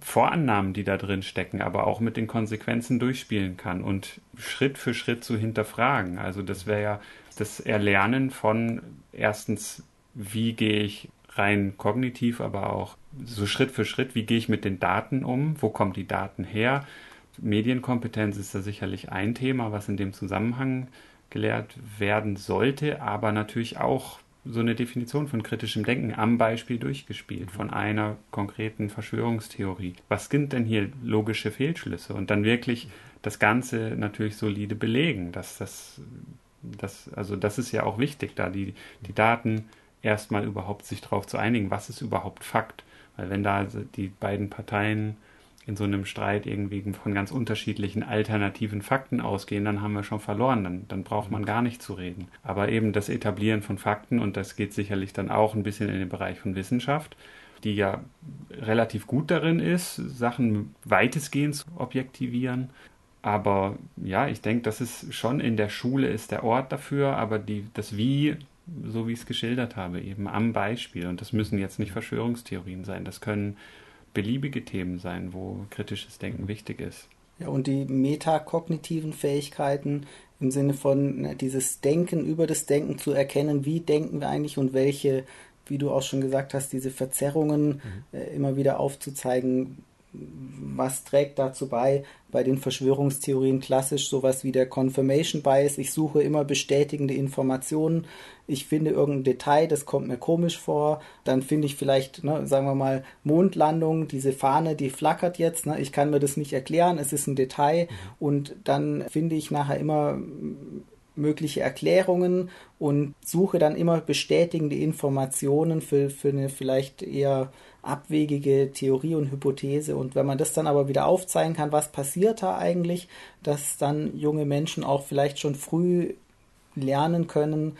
Vorannahmen, die da drin stecken, aber auch mit den Konsequenzen durchspielen kann und Schritt für Schritt zu hinterfragen. Also das wäre ja das Erlernen von erstens, wie gehe ich rein kognitiv, aber auch so Schritt für Schritt, wie gehe ich mit den Daten um, wo kommen die Daten her. Medienkompetenz ist da sicherlich ein Thema, was in dem Zusammenhang gelehrt werden sollte, aber natürlich auch so eine Definition von kritischem Denken am Beispiel durchgespielt, von einer konkreten Verschwörungstheorie. Was sind denn hier logische Fehlschlüsse? Und dann wirklich das Ganze natürlich solide belegen. Dass das, das, also das ist ja auch wichtig, da die, die Daten erstmal überhaupt sich darauf zu einigen, was ist überhaupt Fakt. Weil wenn da die beiden Parteien in so einem Streit irgendwie von ganz unterschiedlichen alternativen Fakten ausgehen, dann haben wir schon verloren. Dann, dann braucht man gar nicht zu reden. Aber eben das Etablieren von Fakten, und das geht sicherlich dann auch ein bisschen in den Bereich von Wissenschaft, die ja relativ gut darin ist, Sachen weitestgehend zu objektivieren. Aber ja, ich denke, das ist schon in der Schule ist der Ort dafür, aber die, das Wie, so wie ich es geschildert habe, eben am Beispiel. Und das müssen jetzt nicht Verschwörungstheorien sein. Das können beliebige Themen sein, wo kritisches Denken wichtig ist. Ja, und die metakognitiven Fähigkeiten im Sinne von ne, dieses Denken über das Denken zu erkennen, wie denken wir eigentlich und welche, wie du auch schon gesagt hast, diese Verzerrungen mhm. äh, immer wieder aufzuzeigen, was trägt dazu bei, bei den Verschwörungstheorien klassisch sowas wie der Confirmation Bias. Ich suche immer bestätigende Informationen. Ich finde irgendein Detail, das kommt mir komisch vor. Dann finde ich vielleicht, ne, sagen wir mal, Mondlandung, diese Fahne, die flackert jetzt. Ne, ich kann mir das nicht erklären, es ist ein Detail. Mhm. Und dann finde ich nachher immer mögliche Erklärungen und suche dann immer bestätigende Informationen für, für eine vielleicht eher abwegige Theorie und Hypothese. Und wenn man das dann aber wieder aufzeigen kann, was passiert da eigentlich, dass dann junge Menschen auch vielleicht schon früh lernen können,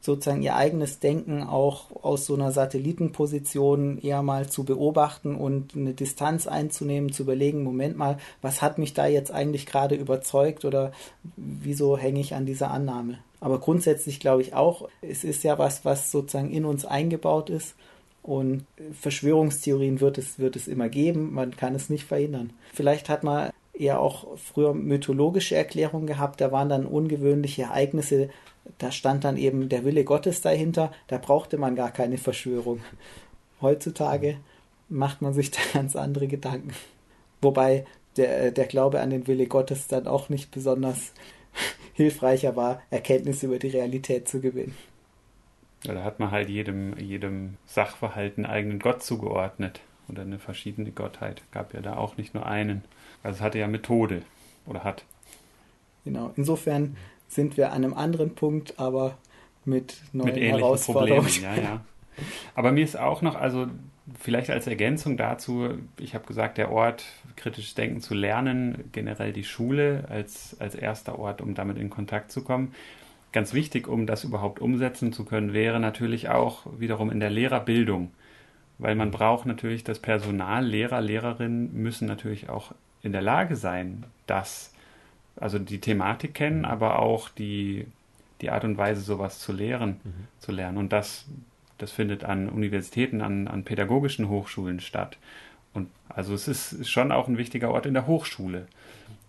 sozusagen ihr eigenes Denken auch aus so einer Satellitenposition eher mal zu beobachten und eine Distanz einzunehmen, zu überlegen, Moment mal, was hat mich da jetzt eigentlich gerade überzeugt oder wieso hänge ich an dieser Annahme? Aber grundsätzlich glaube ich auch, es ist ja was, was sozusagen in uns eingebaut ist und Verschwörungstheorien wird es, wird es immer geben, man kann es nicht verhindern. Vielleicht hat man eher auch früher mythologische Erklärungen gehabt, da waren dann ungewöhnliche Ereignisse, da stand dann eben der Wille Gottes dahinter, da brauchte man gar keine Verschwörung. Heutzutage macht man sich da ganz andere Gedanken. Wobei der, der Glaube an den Wille Gottes dann auch nicht besonders hilfreicher war, Erkenntnis über die Realität zu gewinnen. Da hat man halt jedem, jedem Sachverhalt einen eigenen Gott zugeordnet oder eine verschiedene Gottheit. Gab ja da auch nicht nur einen. Also es hatte ja Methode oder hat. Genau, insofern sind wir an einem anderen Punkt, aber mit neuen mit Herausforderungen. Problemen, ja, ja. Aber mir ist auch noch, also vielleicht als Ergänzung dazu, ich habe gesagt, der Ort, kritisches Denken zu lernen, generell die Schule als, als erster Ort, um damit in Kontakt zu kommen ganz wichtig, um das überhaupt umsetzen zu können, wäre natürlich auch wiederum in der Lehrerbildung. Weil man braucht natürlich das Personal, Lehrer, Lehrerinnen müssen natürlich auch in der Lage sein, das, also die Thematik kennen, aber auch die, die Art und Weise, sowas zu lehren, mhm. zu lernen. Und das, das findet an Universitäten, an, an pädagogischen Hochschulen statt. Und also es ist schon auch ein wichtiger Ort in der Hochschule,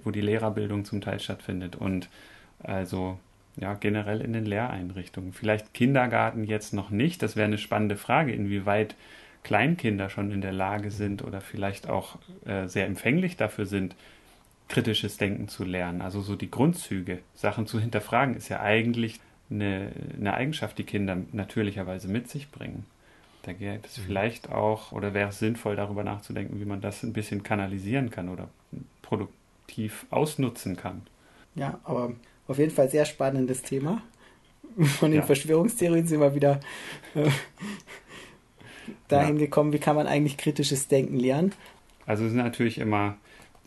wo die Lehrerbildung zum Teil stattfindet. Und also ja, generell in den Lehreinrichtungen. Vielleicht Kindergarten jetzt noch nicht. Das wäre eine spannende Frage, inwieweit Kleinkinder schon in der Lage sind oder vielleicht auch äh, sehr empfänglich dafür sind, kritisches Denken zu lernen. Also so die Grundzüge, Sachen zu hinterfragen, ist ja eigentlich eine, eine Eigenschaft, die Kinder natürlicherweise mit sich bringen. Da gäbe es mhm. vielleicht auch, oder wäre es sinnvoll, darüber nachzudenken, wie man das ein bisschen kanalisieren kann oder produktiv ausnutzen kann. Ja, aber auf jeden Fall sehr spannendes Thema. Von den ja. Verschwörungstheorien sind wir wieder äh, dahin ja. gekommen, wie kann man eigentlich kritisches Denken lernen. Also es ist natürlich immer,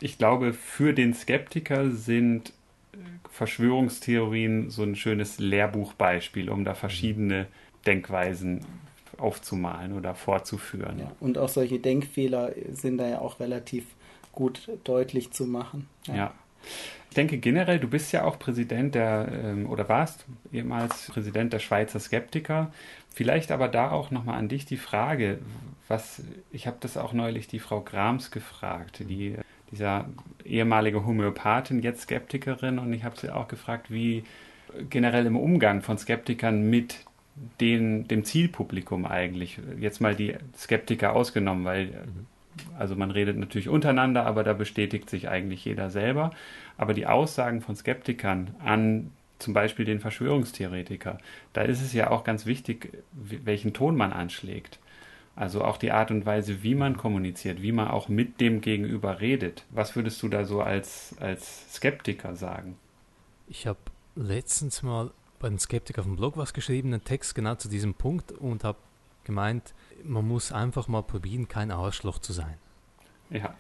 ich glaube, für den Skeptiker sind äh, Verschwörungstheorien so ein schönes Lehrbuchbeispiel, um da verschiedene Denkweisen aufzumalen oder vorzuführen. Ja, und auch solche Denkfehler sind da ja auch relativ gut deutlich zu machen. Ja. ja. Ich denke generell, du bist ja auch Präsident der, ähm, oder warst ehemals Präsident der Schweizer Skeptiker. Vielleicht aber da auch nochmal an dich die Frage, was, ich habe das auch neulich die Frau Grams gefragt, die, dieser ehemalige Homöopathin, jetzt Skeptikerin, und ich habe sie auch gefragt, wie generell im Umgang von Skeptikern mit den, dem Zielpublikum eigentlich, jetzt mal die Skeptiker ausgenommen, weil mhm. Also man redet natürlich untereinander, aber da bestätigt sich eigentlich jeder selber. Aber die Aussagen von Skeptikern an zum Beispiel den Verschwörungstheoretiker, da ist es ja auch ganz wichtig, welchen Ton man anschlägt. Also auch die Art und Weise, wie man kommuniziert, wie man auch mit dem Gegenüber redet. Was würdest du da so als, als Skeptiker sagen? Ich habe letztens mal bei den Skeptikern auf dem Blog was geschrieben, einen Text genau zu diesem Punkt und habe gemeint, man muss einfach mal probieren, kein Arschloch zu sein. Ja.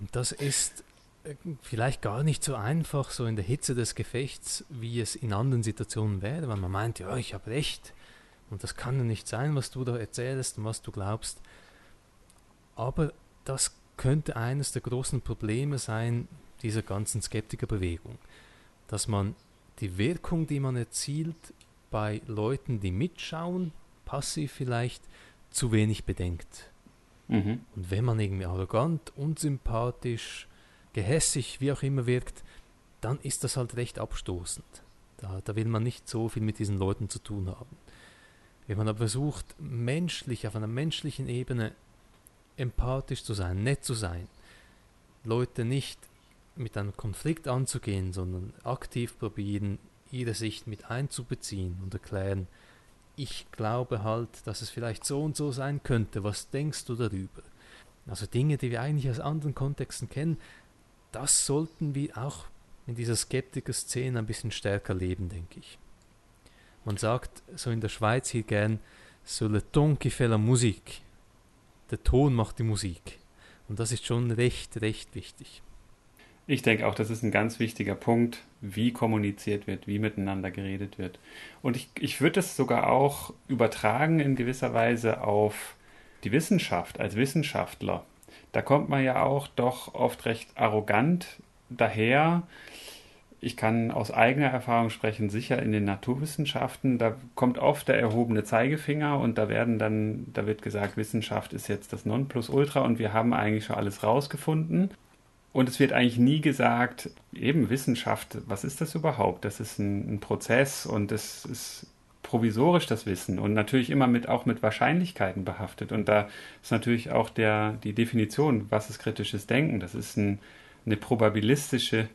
Und das ist äh, vielleicht gar nicht so einfach, so in der Hitze des Gefechts, wie es in anderen Situationen wäre, weil man meint, ja, ich habe recht und das kann ja nicht sein, was du da erzählst und was du glaubst. Aber das könnte eines der großen Probleme sein dieser ganzen Skeptikerbewegung, dass man die Wirkung, die man erzielt bei Leuten, die mitschauen, passiv vielleicht, zu wenig bedenkt. Mhm. Und wenn man irgendwie arrogant, unsympathisch, gehässig, wie auch immer wirkt, dann ist das halt recht abstoßend. Da, da will man nicht so viel mit diesen Leuten zu tun haben. Wenn man aber versucht, menschlich, auf einer menschlichen Ebene empathisch zu sein, nett zu sein, Leute nicht mit einem Konflikt anzugehen, sondern aktiv probieren, ihre Sicht mit einzubeziehen und erklären, ich glaube halt, dass es vielleicht so und so sein könnte, was denkst du darüber? Also Dinge, die wir eigentlich aus anderen Kontexten kennen, das sollten wir auch in dieser Skeptiker-Szene ein bisschen stärker leben, denke ich. Man sagt so in der Schweiz hier gern, so le ton qui fait la musique. Der Ton macht die Musik. Und das ist schon recht, recht wichtig. Ich denke auch, das ist ein ganz wichtiger Punkt, wie kommuniziert wird, wie miteinander geredet wird. Und ich, ich würde es sogar auch übertragen in gewisser Weise auf die Wissenschaft als Wissenschaftler. Da kommt man ja auch doch oft recht arrogant daher. Ich kann aus eigener Erfahrung sprechen, sicher in den Naturwissenschaften, da kommt oft der erhobene Zeigefinger und da werden dann, da wird gesagt, Wissenschaft ist jetzt das Nonplusultra und wir haben eigentlich schon alles rausgefunden. Und es wird eigentlich nie gesagt, eben Wissenschaft, was ist das überhaupt? Das ist ein, ein Prozess und es ist provisorisch das Wissen und natürlich immer mit auch mit Wahrscheinlichkeiten behaftet. Und da ist natürlich auch der, die Definition, was ist kritisches Denken? Das ist ein, eine probabilistische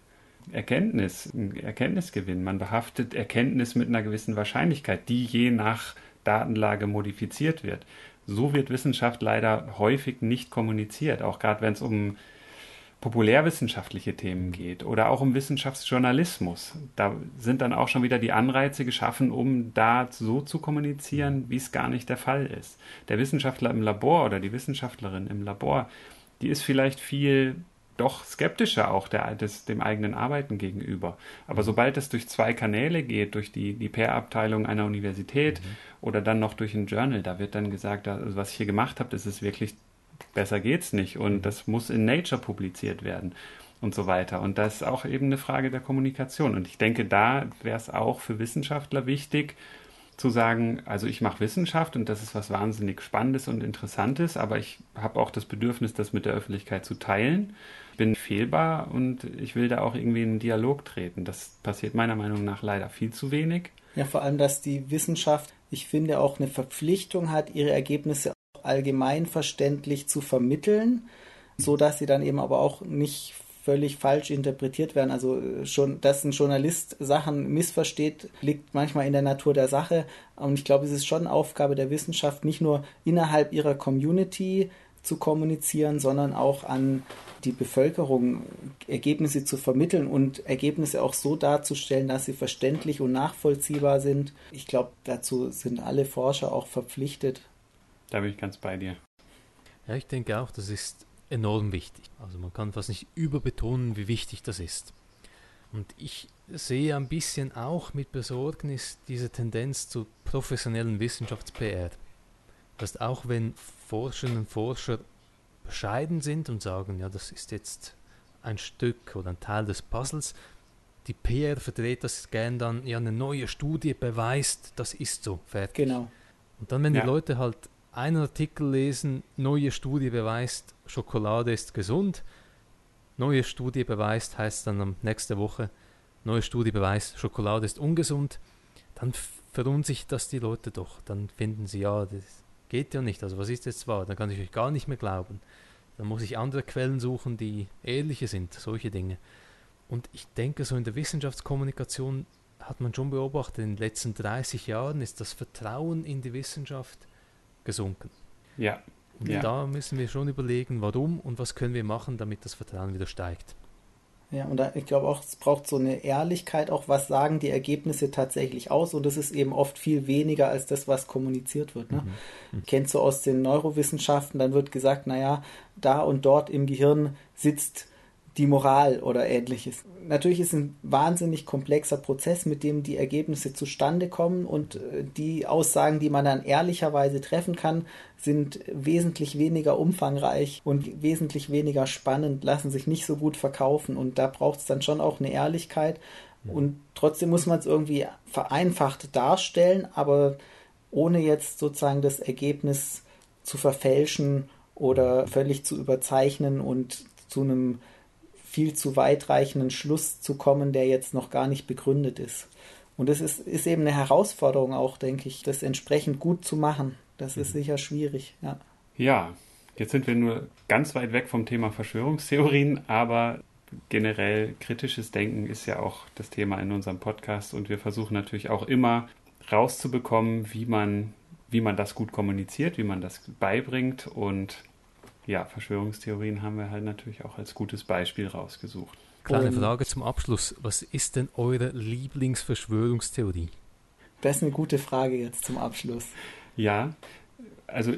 Erkenntnis, ein Erkenntnisgewinn. Man behaftet Erkenntnis mit einer gewissen Wahrscheinlichkeit, die je nach Datenlage modifiziert wird. So wird Wissenschaft leider häufig nicht kommuniziert, auch gerade wenn es um populärwissenschaftliche Themen geht oder auch um Wissenschaftsjournalismus. Da sind dann auch schon wieder die Anreize geschaffen, um da so zu kommunizieren, wie es gar nicht der Fall ist. Der Wissenschaftler im Labor oder die Wissenschaftlerin im Labor, die ist vielleicht viel doch skeptischer auch der, des, dem eigenen Arbeiten gegenüber. Aber sobald es durch zwei Kanäle geht, durch die, die PR-Abteilung einer Universität mhm. oder dann noch durch ein Journal, da wird dann gesagt, also was ich hier gemacht habe, das ist wirklich besser geht's nicht und mhm. das muss in Nature publiziert werden und so weiter. Und das ist auch eben eine Frage der Kommunikation. Und ich denke, da wäre es auch für Wissenschaftler wichtig, zu sagen, also ich mache Wissenschaft und das ist was wahnsinnig Spannendes und Interessantes, aber ich habe auch das Bedürfnis, das mit der Öffentlichkeit zu teilen. Ich bin fehlbar und ich will da auch irgendwie in einen Dialog treten. Das passiert meiner Meinung nach leider viel zu wenig. Ja, vor allem, dass die Wissenschaft, ich finde, auch eine Verpflichtung hat, ihre Ergebnisse allgemein verständlich zu vermitteln, so dass sie dann eben aber auch nicht völlig falsch interpretiert werden. Also äh, schon, dass ein Journalist Sachen missversteht, liegt manchmal in der Natur der Sache. Und ich glaube, es ist schon Aufgabe der Wissenschaft, nicht nur innerhalb ihrer Community zu kommunizieren, sondern auch an die Bevölkerung Ergebnisse zu vermitteln und Ergebnisse auch so darzustellen, dass sie verständlich und nachvollziehbar sind. Ich glaube, dazu sind alle Forscher auch verpflichtet. Da bin ich ganz bei dir. Ja, ich denke auch, das ist enorm wichtig. Also man kann fast nicht überbetonen, wie wichtig das ist. Und ich sehe ein bisschen auch mit Besorgnis diese Tendenz zu professionellen Wissenschafts-PR. Das heißt, auch wenn Forscherinnen und Forscher bescheiden sind und sagen, ja, das ist jetzt ein Stück oder ein Teil des Puzzles, die PR verdreht das gern dann, ja, eine neue Studie beweist, das ist so, fertig. Genau. Und dann, wenn ja. die Leute halt einen Artikel lesen, neue Studie beweist, Schokolade ist gesund. Neue Studie beweist, heißt dann nächste Woche, neue Studie beweist, Schokolade ist ungesund. Dann verunsichert das die Leute doch. Dann finden sie, ja, das geht ja nicht. Also was ist jetzt wahr? Dann kann ich euch gar nicht mehr glauben. Dann muss ich andere Quellen suchen, die ähnliche sind, solche Dinge. Und ich denke, so in der Wissenschaftskommunikation hat man schon beobachtet, in den letzten 30 Jahren ist das Vertrauen in die Wissenschaft gesunken. Ja. Und ja. da müssen wir schon überlegen, warum und was können wir machen, damit das Vertrauen wieder steigt. Ja, und da, ich glaube auch, es braucht so eine Ehrlichkeit, auch was sagen die Ergebnisse tatsächlich aus. Und das ist eben oft viel weniger als das, was kommuniziert wird. Ne? Mhm. Kennst du aus den Neurowissenschaften, dann wird gesagt, naja, da und dort im Gehirn sitzt die Moral oder ähnliches. Natürlich ist ein wahnsinnig komplexer Prozess, mit dem die Ergebnisse zustande kommen und äh, die Aussagen, die man dann ehrlicherweise treffen kann, sind wesentlich weniger umfangreich und wesentlich weniger spannend, lassen sich nicht so gut verkaufen und da braucht es dann schon auch eine Ehrlichkeit und trotzdem muss man es irgendwie vereinfacht darstellen, aber ohne jetzt sozusagen das Ergebnis zu verfälschen oder völlig zu überzeichnen und zu einem viel zu weitreichenden Schluss zu kommen, der jetzt noch gar nicht begründet ist. Und das ist, ist eben eine Herausforderung auch, denke ich, das entsprechend gut zu machen. Das ist mhm. sicher schwierig, ja. Ja, jetzt sind wir nur ganz weit weg vom Thema Verschwörungstheorien, aber generell kritisches Denken ist ja auch das Thema in unserem Podcast und wir versuchen natürlich auch immer rauszubekommen, wie man, wie man das gut kommuniziert, wie man das beibringt und ja, Verschwörungstheorien haben wir halt natürlich auch als gutes Beispiel rausgesucht. Kleine Frage zum Abschluss. Was ist denn eure Lieblingsverschwörungstheorie? Das ist eine gute Frage jetzt zum Abschluss. Ja, also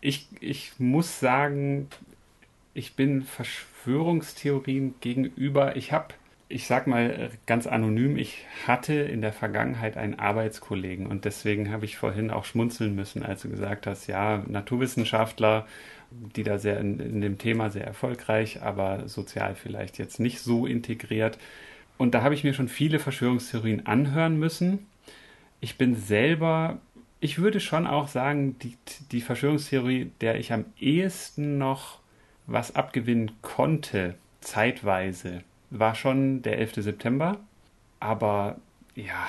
ich, ich muss sagen, ich bin Verschwörungstheorien gegenüber, ich habe, ich sag mal ganz anonym, ich hatte in der Vergangenheit einen Arbeitskollegen und deswegen habe ich vorhin auch schmunzeln müssen, als du gesagt hast, ja, Naturwissenschaftler die da sehr in, in dem Thema sehr erfolgreich, aber sozial vielleicht jetzt nicht so integriert. Und da habe ich mir schon viele Verschwörungstheorien anhören müssen. Ich bin selber, ich würde schon auch sagen, die, die Verschwörungstheorie, der ich am ehesten noch was abgewinnen konnte, zeitweise, war schon der 11. September. Aber ja,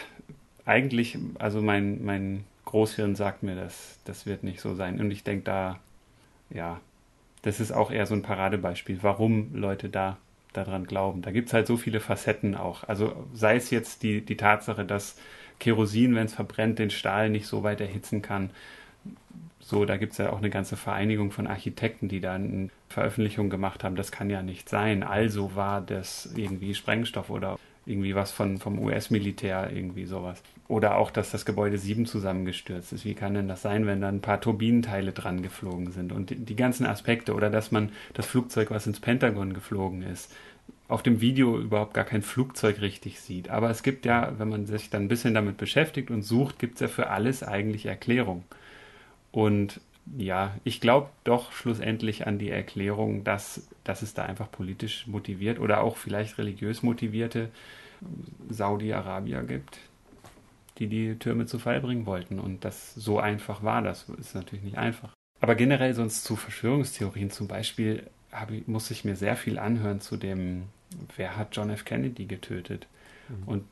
eigentlich, also mein, mein Großhirn sagt mir, das, das wird nicht so sein. Und ich denke, da ja, das ist auch eher so ein Paradebeispiel, warum Leute da daran glauben. Da gibt es halt so viele Facetten auch. Also sei es jetzt die, die Tatsache, dass Kerosin, wenn es verbrennt, den Stahl nicht so weit erhitzen kann. So, da gibt es ja auch eine ganze Vereinigung von Architekten, die da eine Veröffentlichung gemacht haben. Das kann ja nicht sein. Also war das irgendwie Sprengstoff oder irgendwie was von, vom US-Militär, irgendwie sowas. Oder auch, dass das Gebäude 7 zusammengestürzt ist. Wie kann denn das sein, wenn da ein paar Turbinenteile dran geflogen sind? Und die, die ganzen Aspekte. Oder dass man das Flugzeug, was ins Pentagon geflogen ist, auf dem Video überhaupt gar kein Flugzeug richtig sieht. Aber es gibt ja, wenn man sich dann ein bisschen damit beschäftigt und sucht, gibt es ja für alles eigentlich Erklärung. Und ja, ich glaube doch schlussendlich an die Erklärung, dass, dass es da einfach politisch motiviert oder auch vielleicht religiös motivierte Saudi-Arabier gibt, die die Türme zu Fall bringen wollten. Und das so einfach war das. Ist natürlich nicht einfach. Aber generell sonst zu Verschwörungstheorien zum Beispiel ich, muss ich mir sehr viel anhören zu dem, wer hat John F. Kennedy getötet. Mhm. Und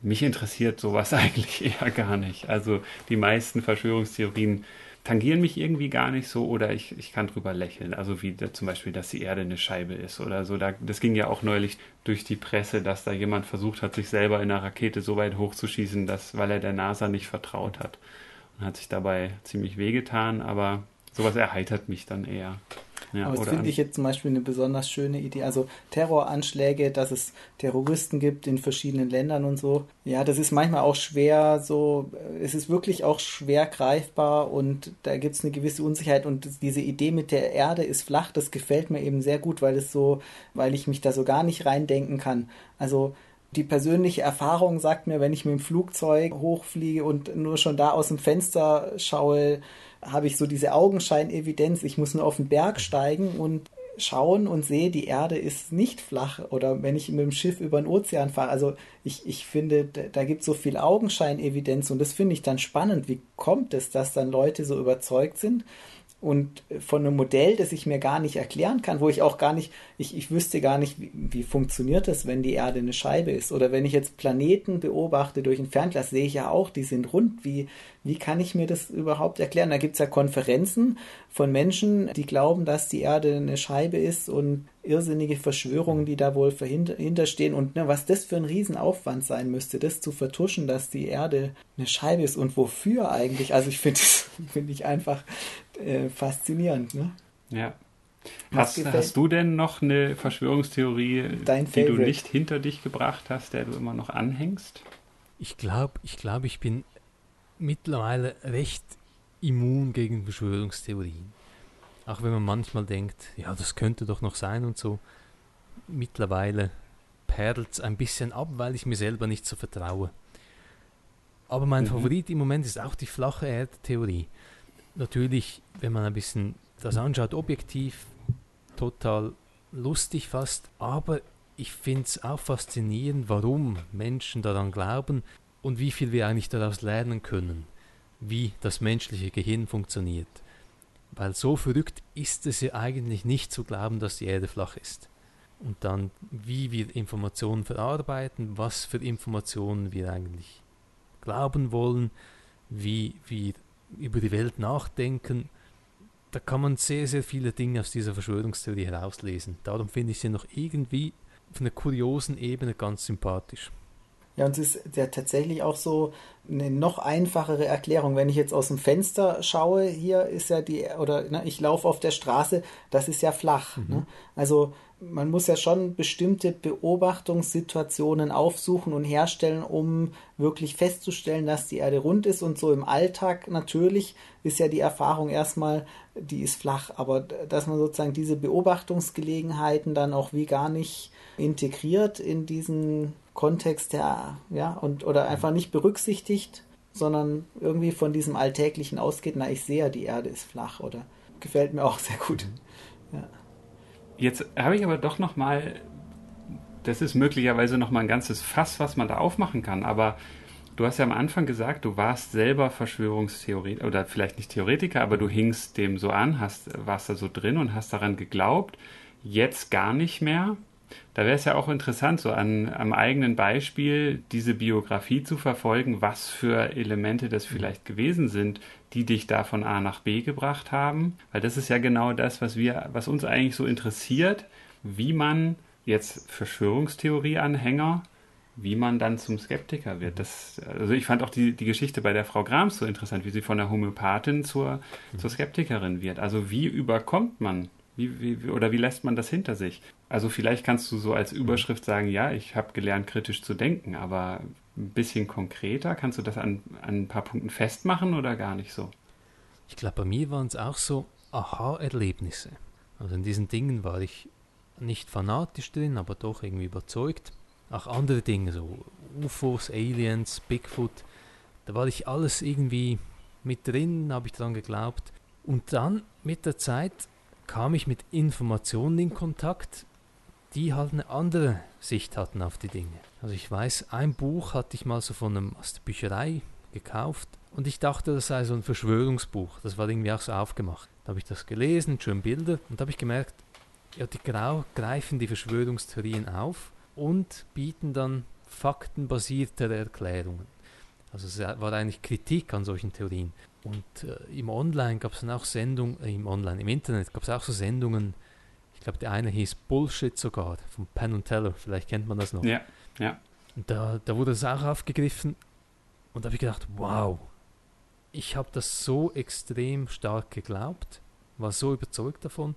mich interessiert sowas eigentlich eher gar nicht. Also die meisten Verschwörungstheorien tangieren mich irgendwie gar nicht so oder ich, ich kann drüber lächeln. Also wie zum Beispiel, dass die Erde eine Scheibe ist oder so. Da, das ging ja auch neulich durch die Presse, dass da jemand versucht hat, sich selber in einer Rakete so weit hochzuschießen, dass, weil er der NASA nicht vertraut hat. Und hat sich dabei ziemlich wehgetan, aber sowas erheitert mich dann eher. Ja, Aber das finde ich jetzt zum Beispiel eine besonders schöne Idee. Also Terroranschläge, dass es Terroristen gibt in verschiedenen Ländern und so. Ja, das ist manchmal auch schwer so, es ist wirklich auch schwer greifbar und da gibt es eine gewisse Unsicherheit und diese Idee mit der Erde ist flach, das gefällt mir eben sehr gut, weil es so, weil ich mich da so gar nicht reindenken kann. Also die persönliche Erfahrung sagt mir, wenn ich mit dem Flugzeug hochfliege und nur schon da aus dem Fenster schaue, habe ich so diese Augenscheinevidenz, ich muss nur auf den Berg steigen und schauen und sehe, die Erde ist nicht flach. Oder wenn ich mit dem Schiff über den Ozean fahre. Also ich, ich finde, da gibt es so viel Augenscheinevidenz und das finde ich dann spannend. Wie kommt es, dass dann Leute so überzeugt sind? Und von einem Modell, das ich mir gar nicht erklären kann, wo ich auch gar nicht, ich, ich wüsste gar nicht, wie, wie funktioniert das, wenn die Erde eine Scheibe ist. Oder wenn ich jetzt Planeten beobachte durch ein Fernglas, sehe ich ja auch, die sind rund. Wie, wie kann ich mir das überhaupt erklären? Da gibt es ja Konferenzen von Menschen, die glauben, dass die Erde eine Scheibe ist und irrsinnige Verschwörungen, die da wohl hinterstehen. Und ne, was das für ein Riesenaufwand sein müsste, das zu vertuschen, dass die Erde eine Scheibe ist und wofür eigentlich. Also ich finde das finde ich einfach äh, faszinierend. Ne? Ja. Hast, hast, du denn noch eine Verschwörungstheorie, Dein die du nicht hinter dich gebracht hast, der du immer noch anhängst? Ich glaube, ich, glaub, ich bin mittlerweile recht immun gegen Verschwörungstheorien. Auch wenn man manchmal denkt, ja, das könnte doch noch sein und so. Mittlerweile perlt es ein bisschen ab, weil ich mir selber nicht so vertraue. Aber mein mhm. Favorit im Moment ist auch die flache Erdtheorie natürlich, wenn man ein bisschen das anschaut, objektiv total lustig fast, aber ich finde es auch faszinierend, warum Menschen daran glauben und wie viel wir eigentlich daraus lernen können, wie das menschliche Gehirn funktioniert. Weil so verrückt ist es ja eigentlich nicht zu glauben, dass die Erde flach ist. Und dann, wie wir Informationen verarbeiten, was für Informationen wir eigentlich glauben wollen, wie wir über die Welt nachdenken, da kann man sehr, sehr viele Dinge aus dieser Verschwörungstheorie herauslesen. Darum finde ich sie noch irgendwie auf einer kuriosen Ebene ganz sympathisch. Ja, und es ist ja tatsächlich auch so eine noch einfachere Erklärung. Wenn ich jetzt aus dem Fenster schaue, hier ist ja die, oder ne, ich laufe auf der Straße, das ist ja flach. Mhm. Ne? Also man muss ja schon bestimmte Beobachtungssituationen aufsuchen und herstellen, um wirklich festzustellen, dass die Erde rund ist. Und so im Alltag natürlich ist ja die Erfahrung erstmal, die ist flach. Aber dass man sozusagen diese Beobachtungsgelegenheiten dann auch wie gar nicht integriert in diesen Kontext der, ja, und oder einfach nicht berücksichtigt, sondern irgendwie von diesem Alltäglichen ausgeht, na, ich sehe ja, die Erde ist flach oder gefällt mir auch sehr gut. Ja. Jetzt habe ich aber doch noch mal, das ist möglicherweise noch mal ein ganzes Fass, was man da aufmachen kann. Aber du hast ja am Anfang gesagt, du warst selber Verschwörungstheoretiker oder vielleicht nicht Theoretiker, aber du hingst dem so an, hast, warst da so drin und hast daran geglaubt. Jetzt gar nicht mehr. Da wäre es ja auch interessant, so an, am eigenen Beispiel diese Biografie zu verfolgen, was für Elemente das vielleicht gewesen sind, die dich da von A nach B gebracht haben. Weil das ist ja genau das, was wir, was uns eigentlich so interessiert, wie man jetzt Verschwörungstheorie-Anhänger, wie man dann zum Skeptiker wird. Das, also ich fand auch die, die Geschichte bei der Frau Grams so interessant, wie sie von der Homöopathin zur, zur Skeptikerin wird. Also wie überkommt man wie, wie, oder wie lässt man das hinter sich? Also vielleicht kannst du so als Überschrift sagen, ja, ich habe gelernt, kritisch zu denken, aber ein bisschen konkreter, kannst du das an, an ein paar Punkten festmachen oder gar nicht so? Ich glaube, bei mir waren es auch so Aha-Erlebnisse. Also in diesen Dingen war ich nicht fanatisch drin, aber doch irgendwie überzeugt. Auch andere Dinge, so UFOs, Aliens, Bigfoot, da war ich alles irgendwie mit drin, habe ich daran geglaubt. Und dann mit der Zeit kam ich mit Informationen in Kontakt, die halt eine andere Sicht hatten auf die Dinge. Also ich weiß, ein Buch hatte ich mal so von einem, aus der Bücherei gekauft und ich dachte, das sei so ein Verschwörungsbuch. Das war irgendwie auch so aufgemacht. Da habe ich das gelesen, schön Bilder und habe ich gemerkt, ja, die Grau greifen die Verschwörungstheorien auf und bieten dann faktenbasiertere Erklärungen. Also es war eigentlich Kritik an solchen Theorien. Und äh, im Online gab es dann auch Sendungen, äh, im Online, im Internet gab es auch so Sendungen, ich glaube der eine hieß Bullshit sogar, von Penn und Teller, vielleicht kennt man das noch. Ja, ja. Und da, da wurde es auch aufgegriffen und da habe ich gedacht, wow, ich habe das so extrem stark geglaubt, war so überzeugt davon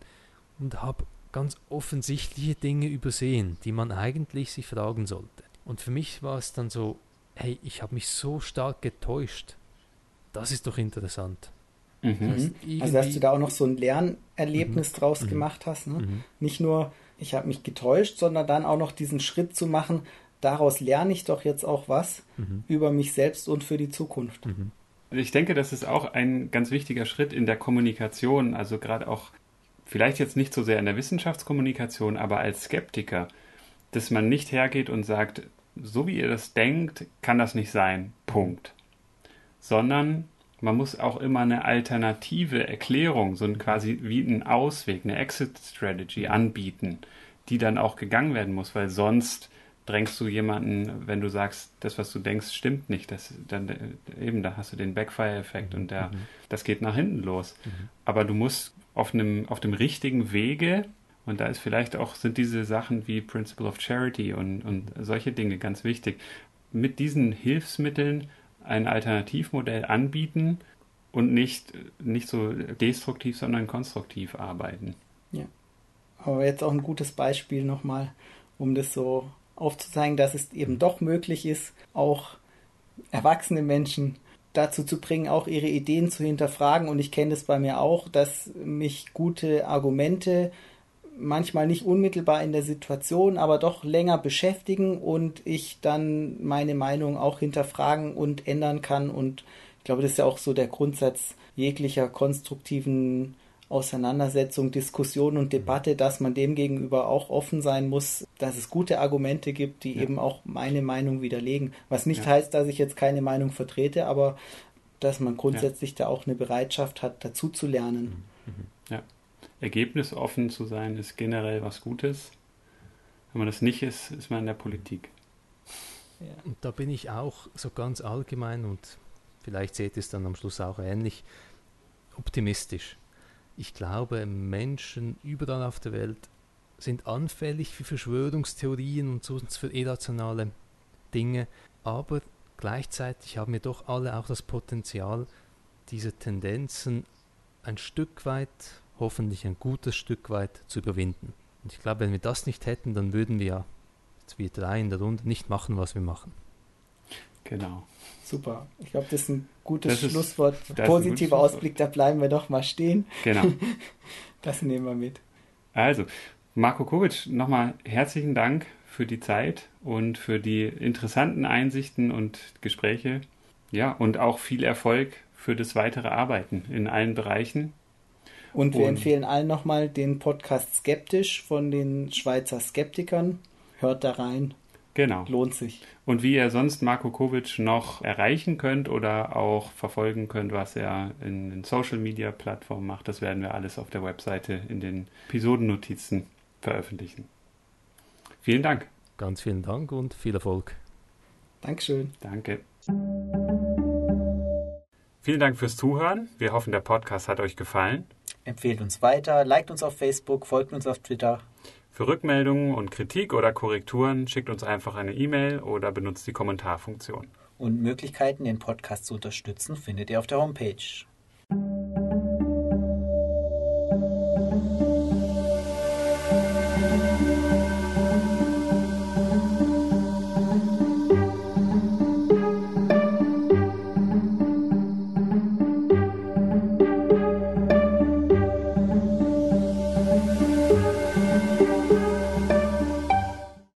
und habe ganz offensichtliche Dinge übersehen, die man eigentlich sich fragen sollte. Und für mich war es dann so, hey, ich habe mich so stark getäuscht. Das ist doch interessant. Mhm. Das heißt, also dass du da auch noch so ein Lernerlebnis mhm. draus mhm. gemacht hast. Ne? Mhm. Nicht nur, ich habe mich getäuscht, sondern dann auch noch diesen Schritt zu machen, daraus lerne ich doch jetzt auch was mhm. über mich selbst und für die Zukunft. Mhm. Ich denke, das ist auch ein ganz wichtiger Schritt in der Kommunikation, also gerade auch vielleicht jetzt nicht so sehr in der Wissenschaftskommunikation, aber als Skeptiker, dass man nicht hergeht und sagt, so wie ihr das denkt, kann das nicht sein. Punkt. Sondern man muss auch immer eine alternative Erklärung, so ein quasi wie einen Ausweg, eine Exit Strategy anbieten, die dann auch gegangen werden muss, weil sonst drängst du jemanden, wenn du sagst, das, was du denkst, stimmt nicht, das, dann eben, da hast du den Backfire-Effekt und der, mhm. das geht nach hinten los. Mhm. Aber du musst auf einem, auf dem richtigen Wege und da ist vielleicht auch, sind diese Sachen wie Principle of Charity und, und solche Dinge ganz wichtig. Mit diesen Hilfsmitteln ein Alternativmodell anbieten und nicht, nicht so destruktiv, sondern konstruktiv arbeiten. Ja. Aber jetzt auch ein gutes Beispiel nochmal, um das so aufzuzeigen, dass es eben doch möglich ist, auch erwachsene Menschen dazu zu bringen, auch ihre Ideen zu hinterfragen. Und ich kenne das bei mir auch, dass mich gute Argumente manchmal nicht unmittelbar in der Situation, aber doch länger beschäftigen und ich dann meine Meinung auch hinterfragen und ändern kann. Und ich glaube, das ist ja auch so der Grundsatz jeglicher konstruktiven Auseinandersetzung, Diskussion und Debatte, dass man dem gegenüber auch offen sein muss, dass es gute Argumente gibt, die ja. eben auch meine Meinung widerlegen. Was nicht ja. heißt, dass ich jetzt keine Meinung vertrete, aber dass man grundsätzlich ja. da auch eine Bereitschaft hat, dazu zu lernen. Mhm. Ergebnisoffen zu sein, ist generell was Gutes. Wenn man das nicht ist, ist man in der Politik. Ja. Und da bin ich auch so ganz allgemein und vielleicht seht ihr es dann am Schluss auch ähnlich, optimistisch. Ich glaube, Menschen überall auf der Welt sind anfällig für Verschwörungstheorien und sonst für irrationale Dinge, aber gleichzeitig haben wir doch alle auch das Potenzial, diese Tendenzen ein Stück weit hoffentlich ein gutes Stück weit zu überwinden. Und ich glaube, wenn wir das nicht hätten, dann würden wir, jetzt wir drei in der Runde, nicht machen, was wir machen. Genau. Super. Ich glaube, das ist ein gutes ist, Schlusswort. Positiver Ausblick, da bleiben wir doch mal stehen. Genau. das nehmen wir mit. Also, Marco Kovic, nochmal herzlichen Dank für die Zeit und für die interessanten Einsichten und Gespräche. Ja, und auch viel Erfolg für das weitere Arbeiten in allen Bereichen. Und wir und empfehlen allen nochmal den Podcast Skeptisch von den Schweizer Skeptikern. Hört da rein. Genau. Lohnt sich. Und wie ihr sonst Marco Kovic noch erreichen könnt oder auch verfolgen könnt, was er in den Social Media Plattformen macht, das werden wir alles auf der Webseite in den Episodennotizen veröffentlichen. Vielen Dank. Ganz vielen Dank und viel Erfolg. Dankeschön. Danke. Vielen Dank fürs Zuhören. Wir hoffen, der Podcast hat euch gefallen. Empfehlt uns weiter, liked uns auf Facebook, folgt uns auf Twitter. Für Rückmeldungen und Kritik oder Korrekturen schickt uns einfach eine E-Mail oder benutzt die Kommentarfunktion. Und Möglichkeiten, den Podcast zu unterstützen, findet ihr auf der Homepage.